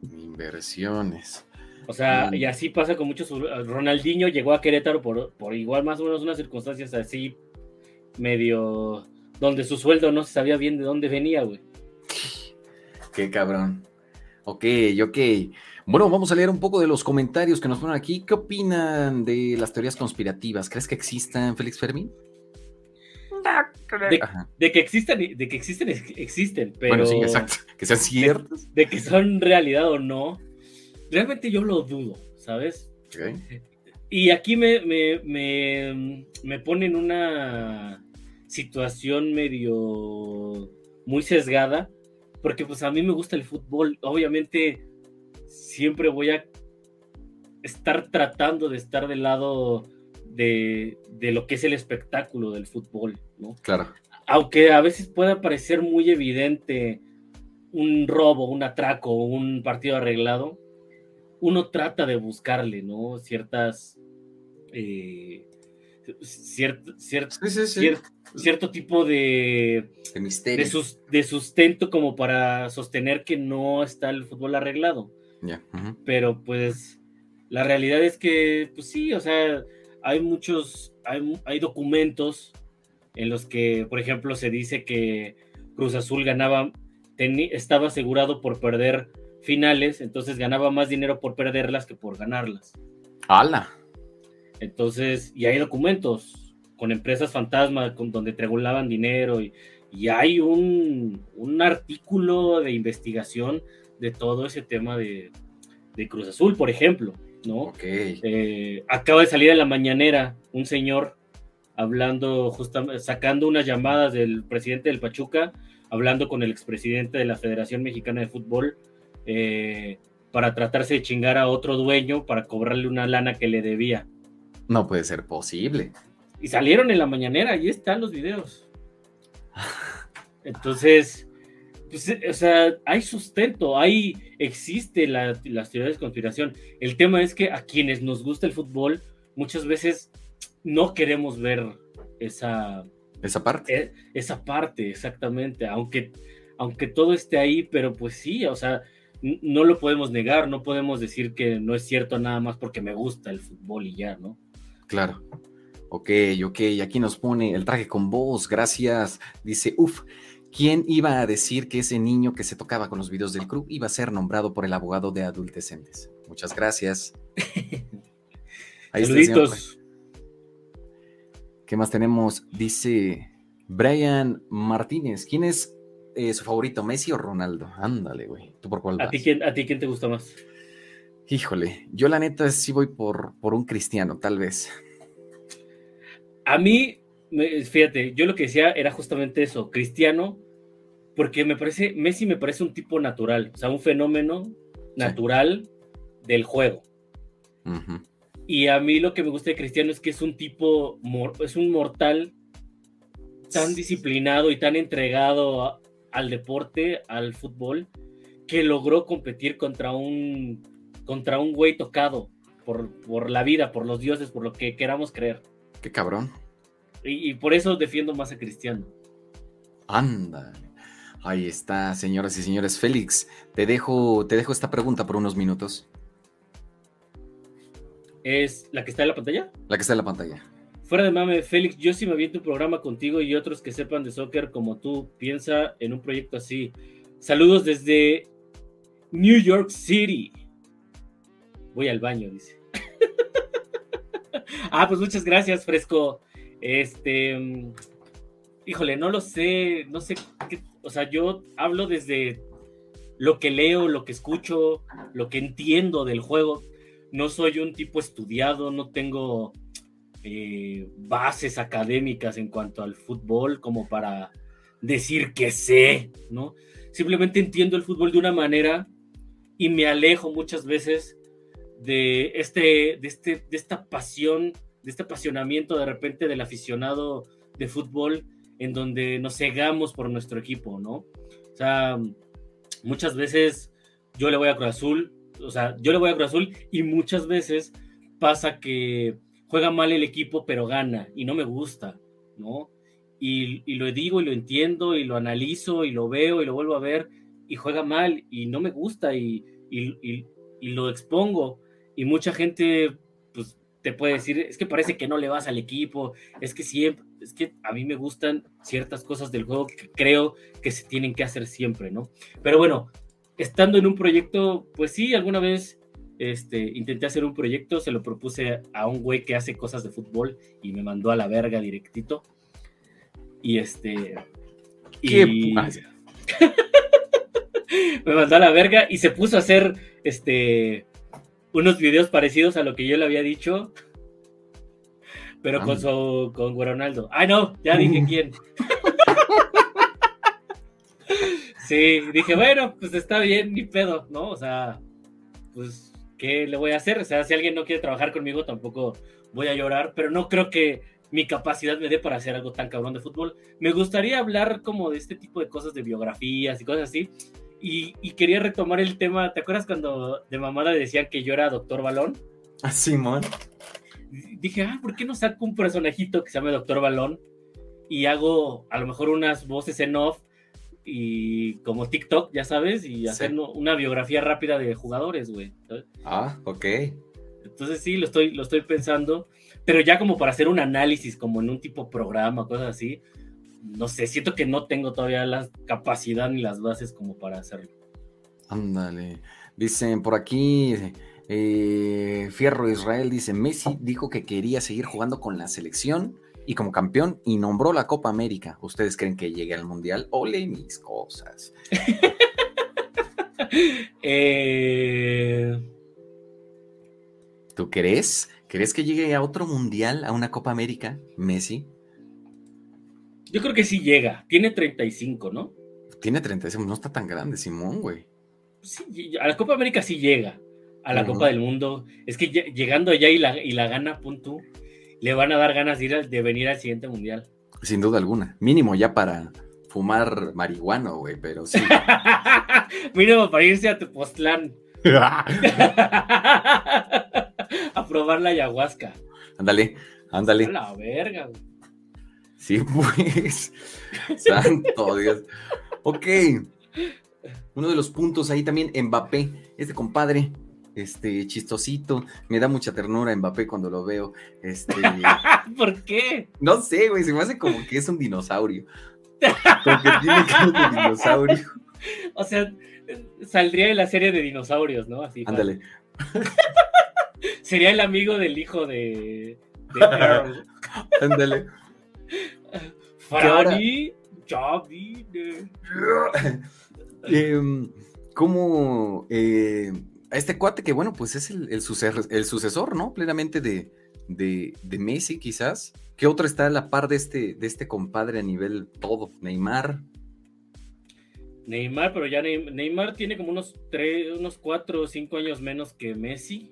Inversiones. O sea, Mm. y así pasa con muchos. Ronaldinho llegó a Querétaro por, por igual más o menos unas circunstancias así, medio. donde su sueldo no se sabía bien de dónde venía, güey. Qué cabrón. Ok, ok. Bueno, vamos a leer un poco de los comentarios que nos ponen aquí. ¿Qué opinan de las teorías conspirativas? ¿Crees que existan, Félix Fermín? De, de que existen, de que existen, ex- existen, pero. Bueno, sí, exacto. Que sean ciertas. De que son realidad o no, realmente yo lo dudo, ¿sabes? Y aquí me, me, me, me pone en una situación medio muy sesgada, porque pues a mí me gusta el fútbol. Obviamente siempre voy a estar tratando de estar del lado de, de lo que es el espectáculo del fútbol, ¿no? Claro. Aunque a veces pueda parecer muy evidente un robo, un atraco, un partido arreglado, uno trata de buscarle, ¿no? Ciertas. eh, ciert- ciert- Sí, sí, sí. cier- cierto tipo de, De misterio. de, sus- de sustento como para sostener que no está el fútbol arreglado. Pero pues la realidad es que, pues sí, o sea, hay muchos, hay, hay documentos en los que, por ejemplo, se dice que Cruz Azul ganaba, estaba asegurado por perder finales, entonces ganaba más dinero por perderlas que por ganarlas. ¡Hala! Entonces, y hay documentos con empresas fantasma con, donde triangulaban dinero y, y hay un, un artículo de investigación de todo ese tema de, de Cruz Azul, por ejemplo, ¿no? Ok. Eh, acaba de salir en la mañanera un señor hablando, justamente, sacando unas llamadas del presidente del Pachuca, hablando con el expresidente de la Federación Mexicana de Fútbol, eh, para tratarse de chingar a otro dueño para cobrarle una lana que le debía. No puede ser posible. Y salieron en la mañanera, ahí están los videos. Entonces, pues, eh, o sea, hay sustento, hay, existe la, las teorías de conspiración. El tema es que a quienes nos gusta el fútbol, muchas veces no queremos ver esa, Esa parte. e- esa parte, exactamente, aunque, aunque todo esté ahí, pero pues sí, o sea, no lo podemos negar, no podemos decir que no es cierto nada más porque me gusta el fútbol y ya, ¿no? Claro. Ok, ok. Aquí nos pone el traje con voz. Gracias. Dice, uff, ¿quién iba a decir que ese niño que se tocaba con los videos del club iba a ser nombrado por el abogado de adultecentes? Muchas gracias. Ahí. Saluditos. ¿Qué más tenemos? Dice Brian Martínez. ¿Quién es eh, su favorito, Messi o Ronaldo? Ándale, güey. ¿Tú por cuál ¿A ti, quién, ¿A ti quién te gusta más? Híjole, yo la neta sí voy por, por un cristiano, tal vez. A mí, fíjate, yo lo que decía era justamente eso, cristiano, porque me parece, Messi me parece un tipo natural, o sea, un fenómeno natural del juego. Y a mí lo que me gusta de Cristiano es que es un tipo, es un mortal tan disciplinado y tan entregado a- al deporte, al fútbol, que logró competir contra un, contra un güey tocado por, por la vida, por los dioses, por lo que queramos creer. Qué cabrón. Y, y por eso defiendo más a Cristiano. Anda. Ahí está, señoras y señores. Félix, te dejo, te dejo esta pregunta por unos minutos. ¿Es la que está en la pantalla? La que está en la pantalla. Fuera de mame, Félix, yo sí me aviento un programa contigo y otros que sepan de soccer como tú. Piensa en un proyecto así. Saludos desde New York City. Voy al baño, dice. ah, pues muchas gracias, Fresco. Este, mm, híjole, no lo sé, no sé, qué- o sea, yo hablo desde lo que leo, lo que escucho, lo que entiendo del juego. No soy un tipo estudiado, no tengo eh, bases académicas en cuanto al fútbol como para decir que sé, ¿no? Simplemente entiendo el fútbol de una manera y me alejo muchas veces de este, de este, de esta pasión, de este apasionamiento de repente del aficionado de fútbol en donde nos cegamos por nuestro equipo, ¿no? O sea, muchas veces yo le voy a Cruz Azul, o sea, yo le voy a Cruz Azul y muchas veces pasa que juega mal el equipo pero gana y no me gusta, ¿no? Y, y lo digo y lo entiendo y lo analizo y lo veo y lo vuelvo a ver y juega mal y no me gusta y, y, y- y lo expongo. y mucha gente, pues, te puede decir, es que parece que no le vas al equipo, es que siempre, es que a mí me gustan ciertas cosas del juego que creo que se tienen que hacer siempre, ¿no? Pero bueno, estando en un proyecto, pues sí, alguna vez este, intenté hacer un proyecto, se lo propuse a un güey que hace cosas de fútbol y me mandó a la verga directito. Y este. ¿Qué y... me mandó a la verga y se puso a hacer este unos videos parecidos a lo que yo le había dicho. Pero con su con Ronaldo. Ay no, ya dije quién. sí, dije, bueno, pues está bien, ni pedo, ¿no? O sea, pues ¿qué le voy a hacer? O sea, si alguien no quiere trabajar conmigo, tampoco voy a llorar, pero no creo que mi capacidad me dé para hacer algo tan cabrón de fútbol. Me gustaría hablar como de este tipo de cosas, de biografías y cosas así. Y, y quería retomar el tema, ¿te acuerdas cuando de mamada decían que yo era Doctor Balón? Ah, Simón. Dije, ah, ¿por qué no saco un personajito que se llame Doctor Balón? Y hago a lo mejor unas voces en off y como TikTok, ya sabes, y hacer sí. una biografía rápida de jugadores, güey. Ah, ok. Entonces sí, lo estoy, lo estoy pensando, pero ya como para hacer un análisis, como en un tipo programa, cosas así, no sé, siento que no tengo todavía la capacidad ni las bases como para hacerlo. Ándale. Dicen por aquí, eh, Fierro Israel dice, Messi dijo que quería seguir jugando con la selección y como campeón y nombró la Copa América. ¿Ustedes creen que llegue al Mundial? Ole mis cosas. eh... ¿Tú crees? ¿Crees que llegue a otro Mundial, a una Copa América, Messi? Yo creo que sí llega. Tiene 35, ¿no? Tiene 35, no está tan grande, Simón, güey. Sí, a la Copa América sí llega. A la uh -huh. Copa del Mundo. Es que llegando allá y la, y la gana, punto le van a dar ganas de, ir a, de venir al siguiente mundial. Sin duda alguna. Mínimo ya para fumar marihuana, güey, pero sí. Mínimo para irse a Tepoztlán. a probar la ayahuasca. Ándale, ándale. A la verga, güey. Sí, pues. Santo Dios. Ok. Uno de los puntos ahí también, Mbappé, este compadre, este chistosito, me da mucha ternura Mbappé cuando lo veo. Este, ¿Por qué? No sé, güey, se me hace como que es un dinosaurio. Porque tiene cara de dinosaurio. O sea, saldría de la serie de dinosaurios, ¿no? Así. Ándale. Sería el amigo del hijo de. de Ándale. Franny, Javi. eh, ¿Cómo eh, a este cuate que, bueno, pues es el, el, sucesor, el sucesor, ¿no? Plenamente de, de, de, Messi, quizás. ¿Qué otro está a la par de este, de este compadre a nivel todo? Neymar. Neymar, pero ya Neymar tiene como unos 3, unos 4 o 5 años menos que Messi.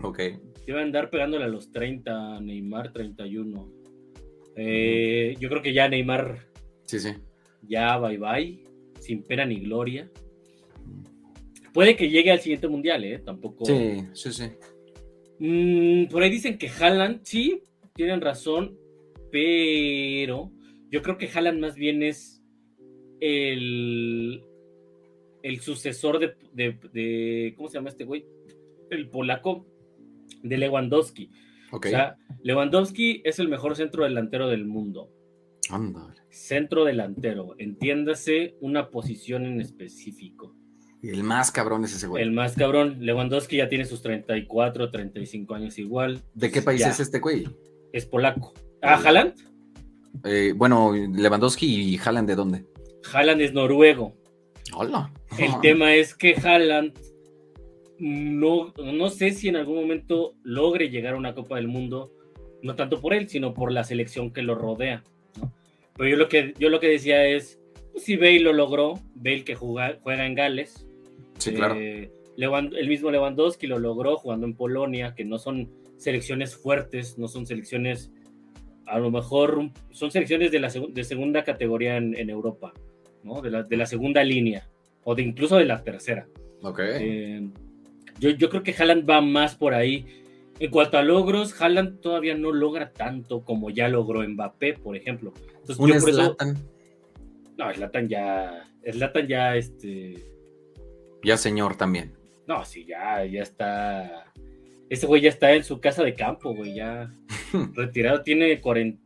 Ok. Debe andar pegándole a los 30, Neymar 31. Eh, yo creo que ya Neymar. Sí, sí. Ya bye bye. Sin pena ni gloria. Puede que llegue al siguiente mundial, ¿eh? Tampoco. Sí, sí, sí. Mm, por ahí dicen que Haaland, sí, tienen razón, pero yo creo que Haaland más bien es el, el sucesor de, de, de, ¿Cómo se llama este güey? El polaco de Lewandowski. Okay. O sea, Lewandowski es el mejor centro delantero del mundo. Ándale. Centro delantero, entiéndase una posición en específico. El más cabrón es ese güey. El más cabrón. Lewandowski ya tiene sus 34, 35 años igual. ¿De qué país ya. es este güey? Es polaco. ¿Ah, Haaland? Eh, bueno, Lewandowski y Haaland, ¿de dónde? Haaland es noruego. Hola. El tema es que Haaland no, no sé si en algún momento logre llegar a una Copa del Mundo, no tanto por él, sino por la selección que lo rodea. ¿no? Pero yo lo que, yo lo que decía es, pues, si Bale lo logró, Bale que juega, juega en Gales, Sí, claro. Eh, Lewand el mismo Lewandowski lo logró jugando en Polonia, que no son selecciones fuertes, no son selecciones, a lo mejor son selecciones de la seg de segunda categoría en, en Europa, ¿no? De la, de la, segunda línea, o de incluso de la tercera. Okay. Eh, yo, yo, creo que Haaland va más por ahí. En cuanto a logros, Haaland todavía no logra tanto como ya logró Mbappé, por ejemplo. Entonces, Un yo por Zlatan. eso, no, Zlatan ya, Zlatan ya, este, ya señor también. no, sí, ya, ya está. Este güey ya está en su casa de campo, güey, ya retirado, tiene 40,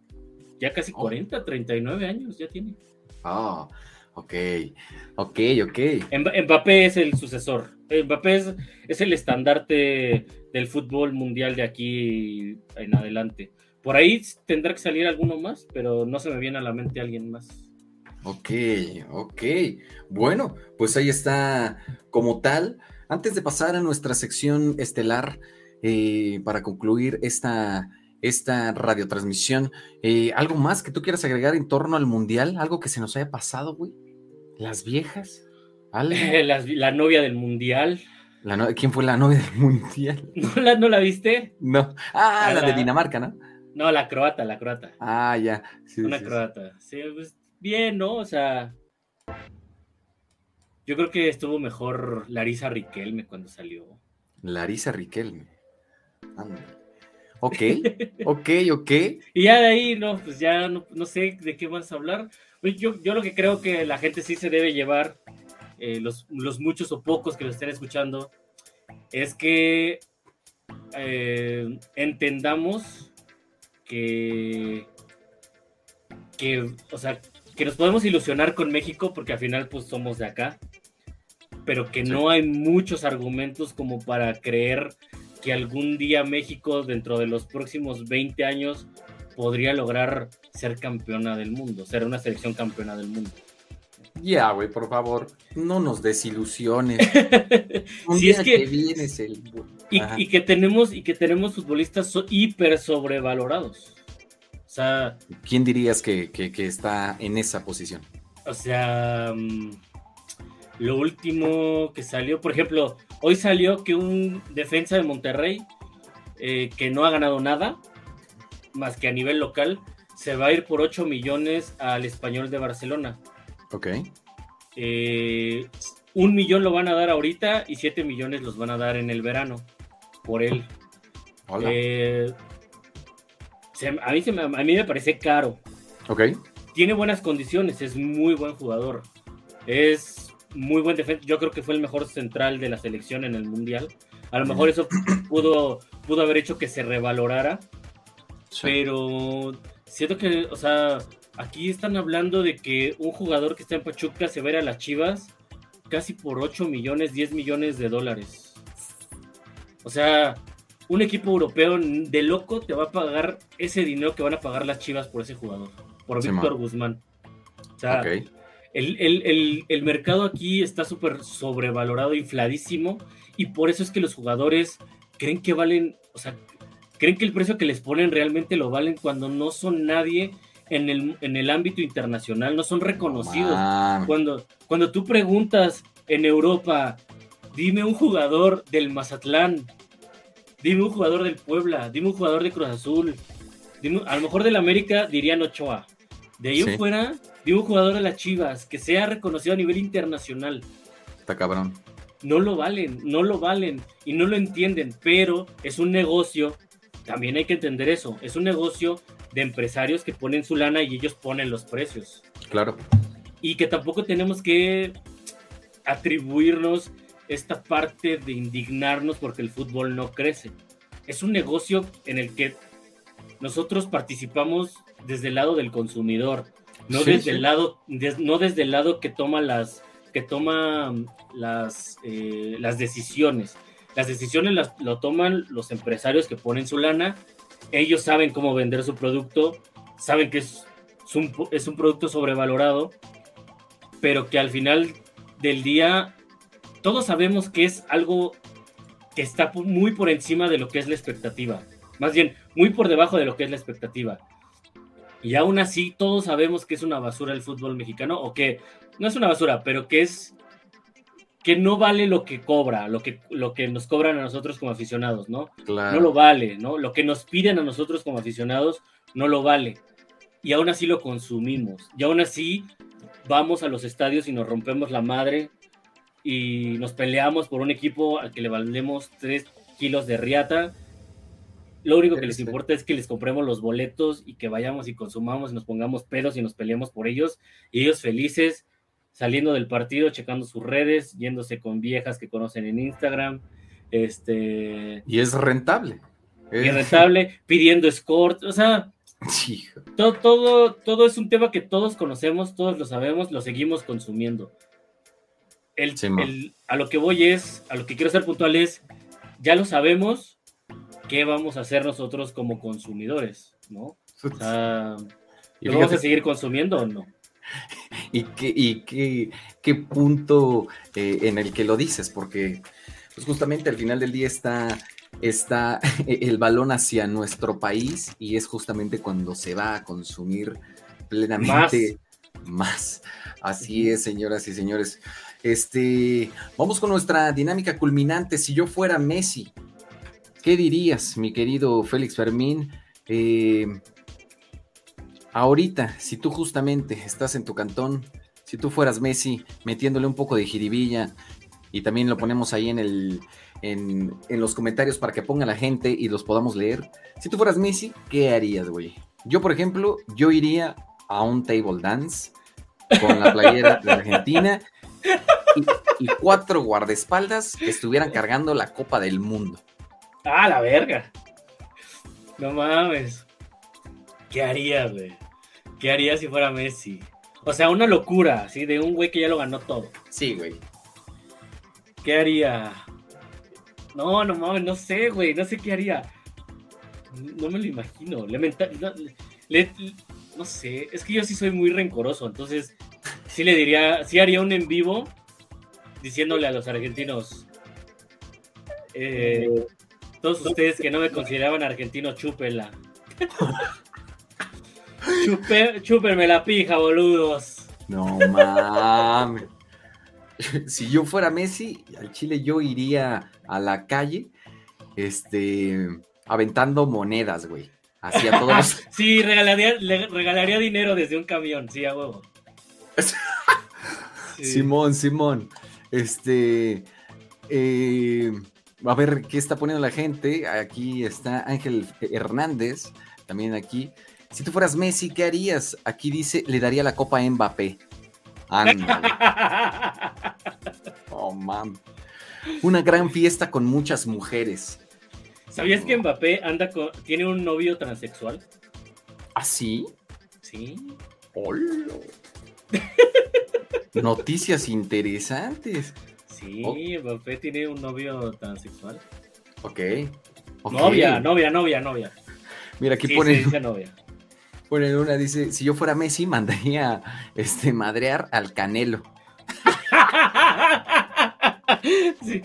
ya casi 40, 39 años, ya tiene. Ah, ok, ok, ok. Mbappé es el sucesor. Mbappé es, es el estandarte del fútbol mundial de aquí en adelante. Por ahí tendrá que salir alguno más, pero no se me viene a la mente alguien más. Ok, ok. Bueno, pues ahí está como tal. Antes de pasar a nuestra sección estelar, eh, para concluir esta, esta radiotransmisión, eh, ¿algo más que tú quieras agregar en torno al Mundial? ¿Algo que se nos haya pasado, güey? ¿Las viejas? la, novia del Mundial. La ¿Quién fue la novia del Mundial? ¿No la, ¿no la viste? No. Ah, la, de Dinamarca, ¿no? No, la croata, la croata. Ah, ya. Una croata. Sí, pues bien, ¿no? O sea, yo creo que estuvo mejor Larisa Riquelme cuando salió. Larisa Riquelme. Ok, ok, ok. y ya de ahí, no, pues ya no, sé de qué vas a hablar. Pues yo, yo lo que creo que la gente sí se debe llevar, eh, los, muchos o pocos que lo estén escuchando, es que eh, entendamos que, que, o sea, que nos podemos ilusionar con México porque al final pues somos de acá, pero que no hay muchos argumentos como para creer que algún día México dentro de los próximos 20 años podría lograr ser campeona del mundo, ser una selección campeona del mundo. Ya, güey, por favor, no nos desilusiones. Un día es que, vienes el... y, que tenemos y que tenemos futbolistas hiper sobrevalorados. O sea, ¿quién dirías que, está en esa posición? O sea, mm, lo último que salió, por ejemplo, hoy salió que un defensa de Monterrey eh, que no ha ganado nada, más que a nivel local, se va a ir por 8 millones al español de Barcelona. Ok. Eh, un millón lo van a dar ahorita y 7 millones los van a dar en el verano por él. Eh, a, mí me, a mí me parece caro. Ok. Tiene buenas condiciones, es muy buen jugador. Es muy buen defensa. Yo creo que fue el mejor central de la selección en el Mundial. A lo mejor eso pudo, pudo haber hecho que se revalorara. Pero siento que, o sea, aquí están hablando de que un jugador que está en Pachuca se va a ir a las Chivas casi por 8 millones, 10 millones de dólares. O sea, un equipo europeo de loco te va a pagar ese dinero que van a pagar las Chivas por ese jugador, por Víctor Guzmán. O sea, el, mercado aquí está súper sobrevalorado, infladísimo, y por eso es que los jugadores creen que valen, o sea, creen que el precio que les ponen realmente lo valen cuando no son nadie en el, en el ámbito internacional, no son reconocidos. Cuando, cuando tú preguntas en Europa, dime un jugador del Mazatlán, dime un jugador del Puebla, dime un jugador de Cruz Azul, a lo mejor del América dirían Ochoa. De ahí fuera, dime un jugador de las Chivas que sea reconocido a nivel internacional. Está cabrón. No lo valen, no lo valen y no lo entienden, pero es un negocio, también hay que entender eso, es un negocio de empresarios que ponen su lana y ellos ponen los precios. Claro. Y que tampoco tenemos que atribuirnos esta parte de indignarnos porque el fútbol no crece. Es un negocio en el que nosotros participamos desde el lado del consumidor, no desde el lado, no desde el lado que toma las, que toma las, eh, las decisiones. Las decisiones las, lo toman los empresarios que ponen su lana. Ellos saben cómo vender su producto, saben que es, un, es un producto sobrevalorado, pero que al final del día todos sabemos que es algo que está muy por encima de lo que es la expectativa. Más bien, muy por debajo de lo que es la expectativa. Y aún así, todos sabemos que es una basura el fútbol mexicano, o que no es una basura, pero que es que no vale lo que cobra, lo que, lo que nos cobran a nosotros como aficionados, ¿no? No lo vale, ¿no? Lo que nos piden a nosotros como aficionados no lo vale. Y aún así lo consumimos. Y aún así vamos a los estadios y nos rompemos la madre y nos peleamos por un equipo al que le valemos 3 kilos de riata. Lo único que les importa es que les compremos los boletos y que vayamos y consumamos y nos pongamos pedos y nos peleemos por ellos. Y ellos felices saliendo del partido, checando sus redes, yéndose con viejas que conocen en Instagram, Este. Y es rentable. Y rentable, pidiendo escort, o sea. Todo, todo, todo es un tema que todos conocemos, todos lo sabemos, lo seguimos consumiendo. El, el, a lo que voy es, a lo que quiero ser puntual es, ya lo sabemos, ¿qué vamos a hacer nosotros como consumidores? ¿No? O sea, ¿lo vamos a seguir consumiendo o no? ¿Y qué, y qué, qué punto eh, en el que lo dices? Porque pues justamente al final del día está, está el balón hacia nuestro país y es justamente cuando se va a consumir plenamente más. Así es, señoras y señores. Este, vamos con nuestra dinámica culminante. Si yo fuera Messi, ¿qué dirías, mi querido Félix Fermín? Eh, ahorita, si tú justamente estás en tu cantón, si tú fueras Messi metiéndole un poco de jiribilla y también lo ponemos ahí en el en, los comentarios para que ponga la gente y los podamos leer. Si tú fueras Messi, ¿qué harías, güey? Yo, por ejemplo, yo iría a un table dance con la playera de Argentina y, cuatro guardaespaldas que estuvieran cargando la Copa del Mundo. Ah, la verga. No mames. ¿Qué harías, güey? ¿Qué harías si fuera Messi? O sea, una locura, así de un güey que ya lo ganó todo. Sí, güey. ¿Qué haría? No, no mames, no sé, güey, no sé qué haría. No me lo imagino. no, sé, es que yo sí soy muy rencoroso, entonces sí le diría, sí haría un en vivo diciéndole a los argentinos, eh, todos ustedes que no me consideraban argentino, chúpela. chúpenme la pija, boludos. No mames. si yo fuera Messi, al Chile yo iría a la calle, este, aventando monedas, güey. Así a todos. sí, regalaría, le regalaría dinero desde un camión, sí, a huevo. Simón, Simón. Este. Eh, a ver qué está poniendo la gente. Aquí está Ángel Hernández, también aquí. Si tú fueras Messi, ¿qué harías? Aquí dice, le daría la copa a Mbappé. Anda. oh, man. Una gran fiesta con muchas mujeres. ¿Sabías que Mbappé anda con, tiene un novio transexual? ¿Ah, sí? Sí. Hola. Noticias interesantes. Sí, Mbappé tiene un novio transexual. Ok. Novia, novia, novia, novia. Mira, aquí pone. novia. Pone una, dice: Si yo fuera Messi, mandaría este, madrear al Canelo. sí,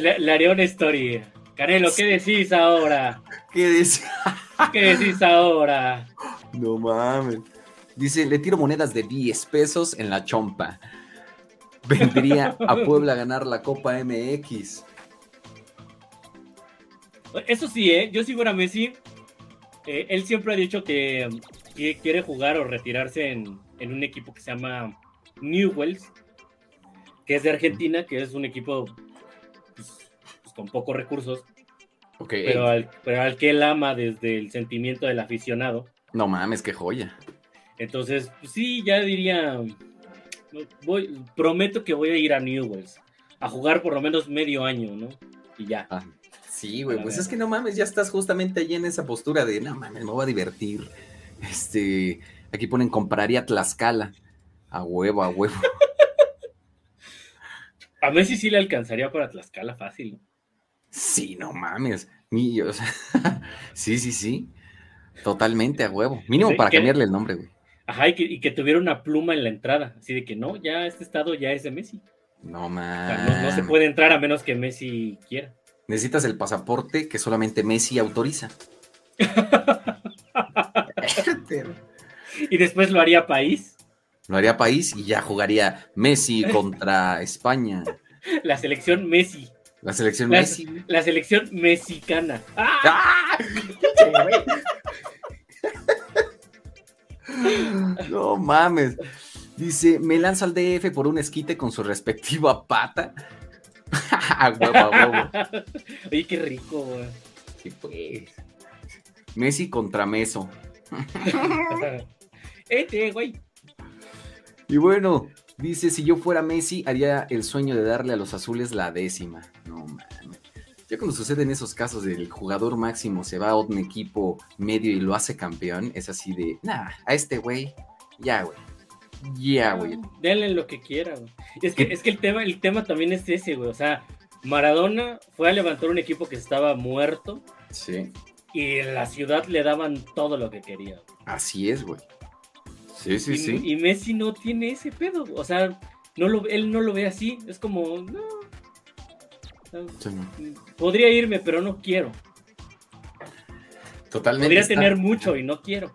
le, haría una historia. Canelo, ¿qué decís ahora? ¿Qué decís? ¿Qué decís ahora? No mames. Dice, le tiro monedas de 10 pesos en la chompa. Vendría a Puebla a ganar la Copa MX. Eso sí, ¿eh? Yo si fuera Messi, eh, él siempre ha dicho que, quiere jugar o retirarse en, un equipo que se llama Newells, que es de Argentina, que es un equipo pues, pues, con pocos recursos, pero, al, pero al que él ama desde el sentimiento del aficionado. No mames, qué joya. Entonces, pues sí, ya diría, voy, prometo que voy a ir a Newells a jugar por lo menos medio año, ¿no? Y ya. Ah, sí, güey, pues es que no mames, ya estás justamente ahí en esa postura de, no mames, me voy a divertir. Este, aquí ponen, compraría Tlaxcala. A huevo, a huevo. a Messi sí le alcanzaría para Tlaxcala fácil, ¿no? Sí, no mames. sí, sí, sí. Totalmente a huevo. Mínimo para cambiarle el nombre, güey. Ajá, y que, tuviera una pluma en la entrada, así de que no, ya este estado ya es de Messi. No más. no, se puede entrar a menos que Messi quiera. Necesitas el pasaporte que solamente Messi autoriza. y después lo haría país. Lo haría país y ya jugaría Messi contra España. La selección Messi. La selección Messi. La selección mexicana. ¡Ah! No mames. Dice, me lanza al DF por un esquite con su respectiva pata. Oye, qué rico, güey. Sí, pues. Messi contra Meso. este, güey. Y bueno, dice, si yo fuera Messi, haría el sueño de darle a los azules la décima. No mames. Ya cuando suceden esos casos del jugador máximo se va a un equipo medio y lo hace campeón, es así de, nah, a este güey, ya, güey. Ya, güey. Denle lo que quiera, güey. Es que, es que el tema, el tema también es ese, güey. O sea, Maradona fue a levantar un equipo que estaba muerto. Sí. Y en la ciudad le daban todo lo que quería. Así es, güey. Sí, sí, y, sí. Y Messi no tiene ese pedo. O sea, no lo, él no lo ve así. Es como, no. Sí. Podría irme, pero no quiero. Totalmente. Podría está- tener mucho y no quiero.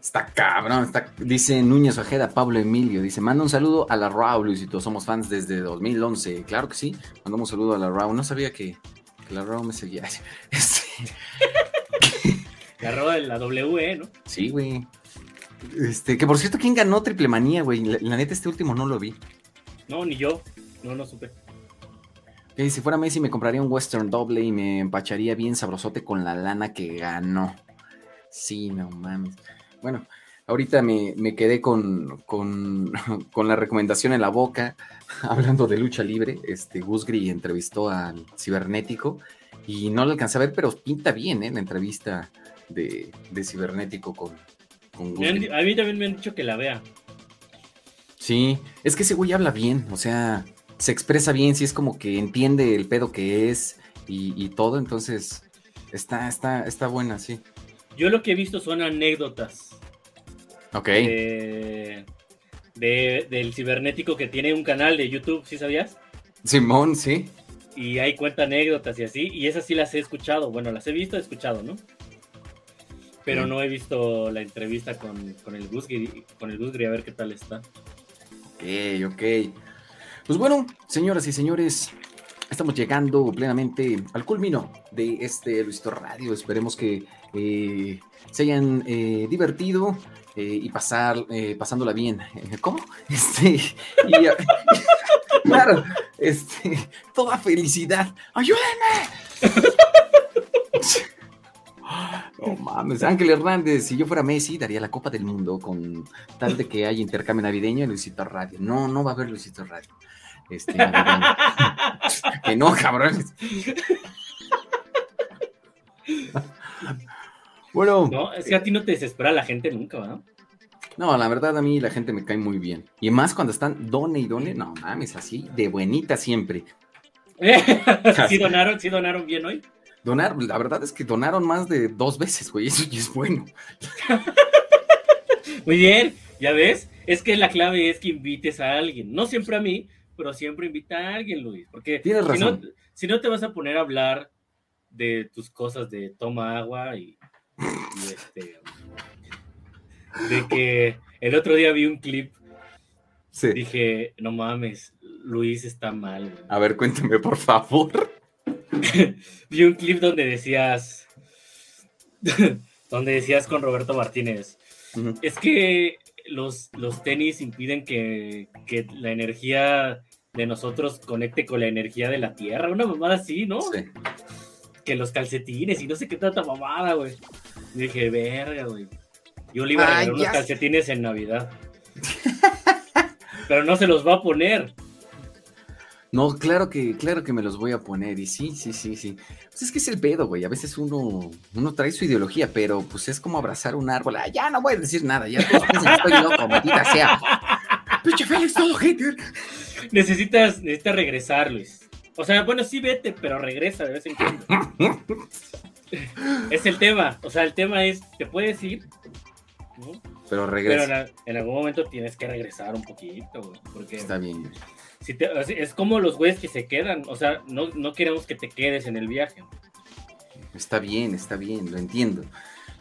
Está cabrón, está, dice Núñez Ojeda, Pablo Emilio, dice, manda un saludo a la Raw, Luisito, somos fans desde 2011, claro que sí, mandamos un saludo a la Raw, no sabía que, que la Raw me seguía. Este, La roba de la W, ¿no? sí, güey. Este, que por cierto, ¿quién ganó Triple Manía, güey? La, la neta, este último no lo vi. No, ni yo. No, no supe. Que si fuera Messi me compraría un Western doble y me empacharía bien sabrosote con la lana que ganó. Sí, no mames. Bueno, ahorita me, me quedé con, con, con la recomendación en la boca, hablando de lucha libre. Este Gusgri entrevistó al cibernético y no lo alcancé a ver, pero pinta bien, ¿eh? La entrevista de, de cibernético con, con han Gusgri. a mí también me han dicho que la vea. Sí, es que ese güey habla bien, o sea, se expresa bien, sí es como que entiende el pedo que es y, y todo, entonces está, está, está buena, sí. Yo lo que he visto son anécdotas. Ok. de- de- del cibernético que tiene un canal de YouTube, ¿sí sabías? Simón, sí. Y ahí cuenta anécdotas y así, y esas sí las he escuchado. Bueno, las he visto, he escuchado, ¿no? Pero Mm. no he visto la entrevista con, con el Gusgri, con el a ver qué tal está. Ok, ok. Pues bueno, señoras y señores, estamos llegando plenamente al culmino de este Luisito Radio. Esperemos que eh, se hayan eh, divertido eh, y pasar, pasándola bien. ¿Cómo? Este, y, claro, este, toda felicidad. ¡Ayúdenme! No mames, Ángel Hernández, si yo fuera Messi, daría la Copa del Mundo con tal de que haya intercambio navideño en Luisito Radio. No, no va a haber Luisito Radio. Este, que no, cabrones. Bueno, No, es que a ti no te desespera la gente nunca, ¿verdad? no, la verdad a mí la gente me cae muy bien. Y más cuando están done y done, no mames, así, de buenita siempre. ¿Sí donaron, sí donaron bien hoy? Donar, la verdad es que donaron más de dos veces, güey, eso ya es bueno. Muy bien, ya ves, es que la clave es que invites a alguien, no siempre a mí, pero siempre invita a alguien, Luis, porque Tienes si no, si no te vas a poner a hablar de tus cosas de toma agua y, y este de que el otro día vi un clip, Sí. dije, no mames, Luis está mal. güey". A ver, cuéntame, por favor. vi un clip donde decías, donde decías con Roberto Martínez, es que los, los tenis impiden que, que la energía de nosotros conecte con la energía de la Tierra, una mamada así, ¿no? Que los calcetines y no sé qué tanta mamada, güey. Y dije, verga, güey. Yo le iba a Ay, regalar unos calcetines en Navidad. Pero no se los va a poner. No, claro que, claro que me los voy a poner. Y sí, sí, sí, sí. Pues es que es el pedo, güey. A veces uno, uno trae su ideología, pero pues es como abrazar un árbol. Ah, ya no voy a decir nada. Ya todos piensan que estoy loco, maldita sea. Pinche Félix, todo hater. Necesitas, necesitas regresar, Luis. O sea, bueno, sí vete, pero regresa de vez en cuando. es el tema. O sea, el tema es, te puedes ir, ¿no? Pero pero regresa. en, a- en algún momento tienes que regresar un poquito, porque Está bien. si te- es como los güeyes que se quedan. O sea, no, no queremos que te quedes en el viaje. Está bien, está bien. Lo entiendo.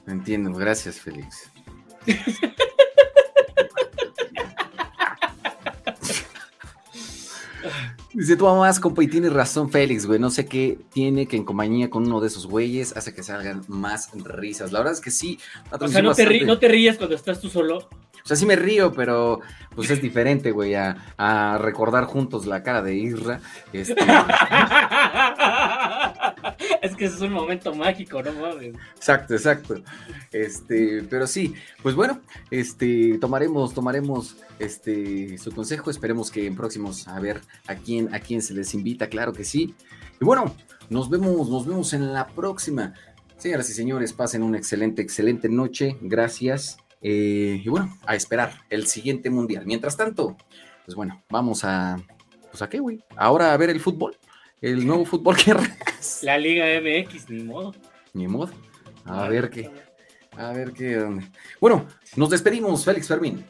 Lo entiendo. Gracias, Félix. Dice tu mamá, compa, y tienes razón, Félix, güey. No sé qué tiene que en compañía con uno de esos güeyes hace que salgan más risas. La verdad es que sí. O sea, no te, no te ríes cuando estás tú solo. O sea, sí me río, pero pues es diferente, güey, a, a recordar juntos la cara de Isra. Este, es que es un momento mágico, no mames. Exacto, exacto. Este, pero sí, pues bueno, este, tomaremos, tomaremos este su consejo. Esperemos que en próximos a ver a quién, a quién se les invita, claro que sí. Y bueno, nos vemos, nos vemos en la próxima. Señoras y señores, pasen una excelente, excelente noche. Gracias. Eh, y bueno, a esperar el siguiente mundial. Mientras tanto, pues bueno, vamos a. Pues a qué, güey. Ahora a ver el fútbol. El nuevo fútbol que. La Liga MX, ni modo. Ni modo. A ver qué. A ver qué. Bueno, nos despedimos, Félix Fermín.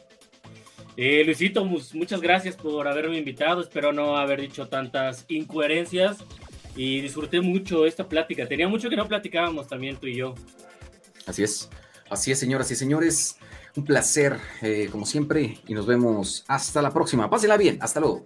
Eh, Luisito, muchas gracias por haberme invitado. Espero no haber dicho tantas incoherencias y disfruté mucho esta plática. Tenía mucho que no platicábamos también tú y yo. Así es, así es, señoras y señores. Un placer, eh, como siempre, y nos vemos hasta la próxima. Pásela bien, hasta luego.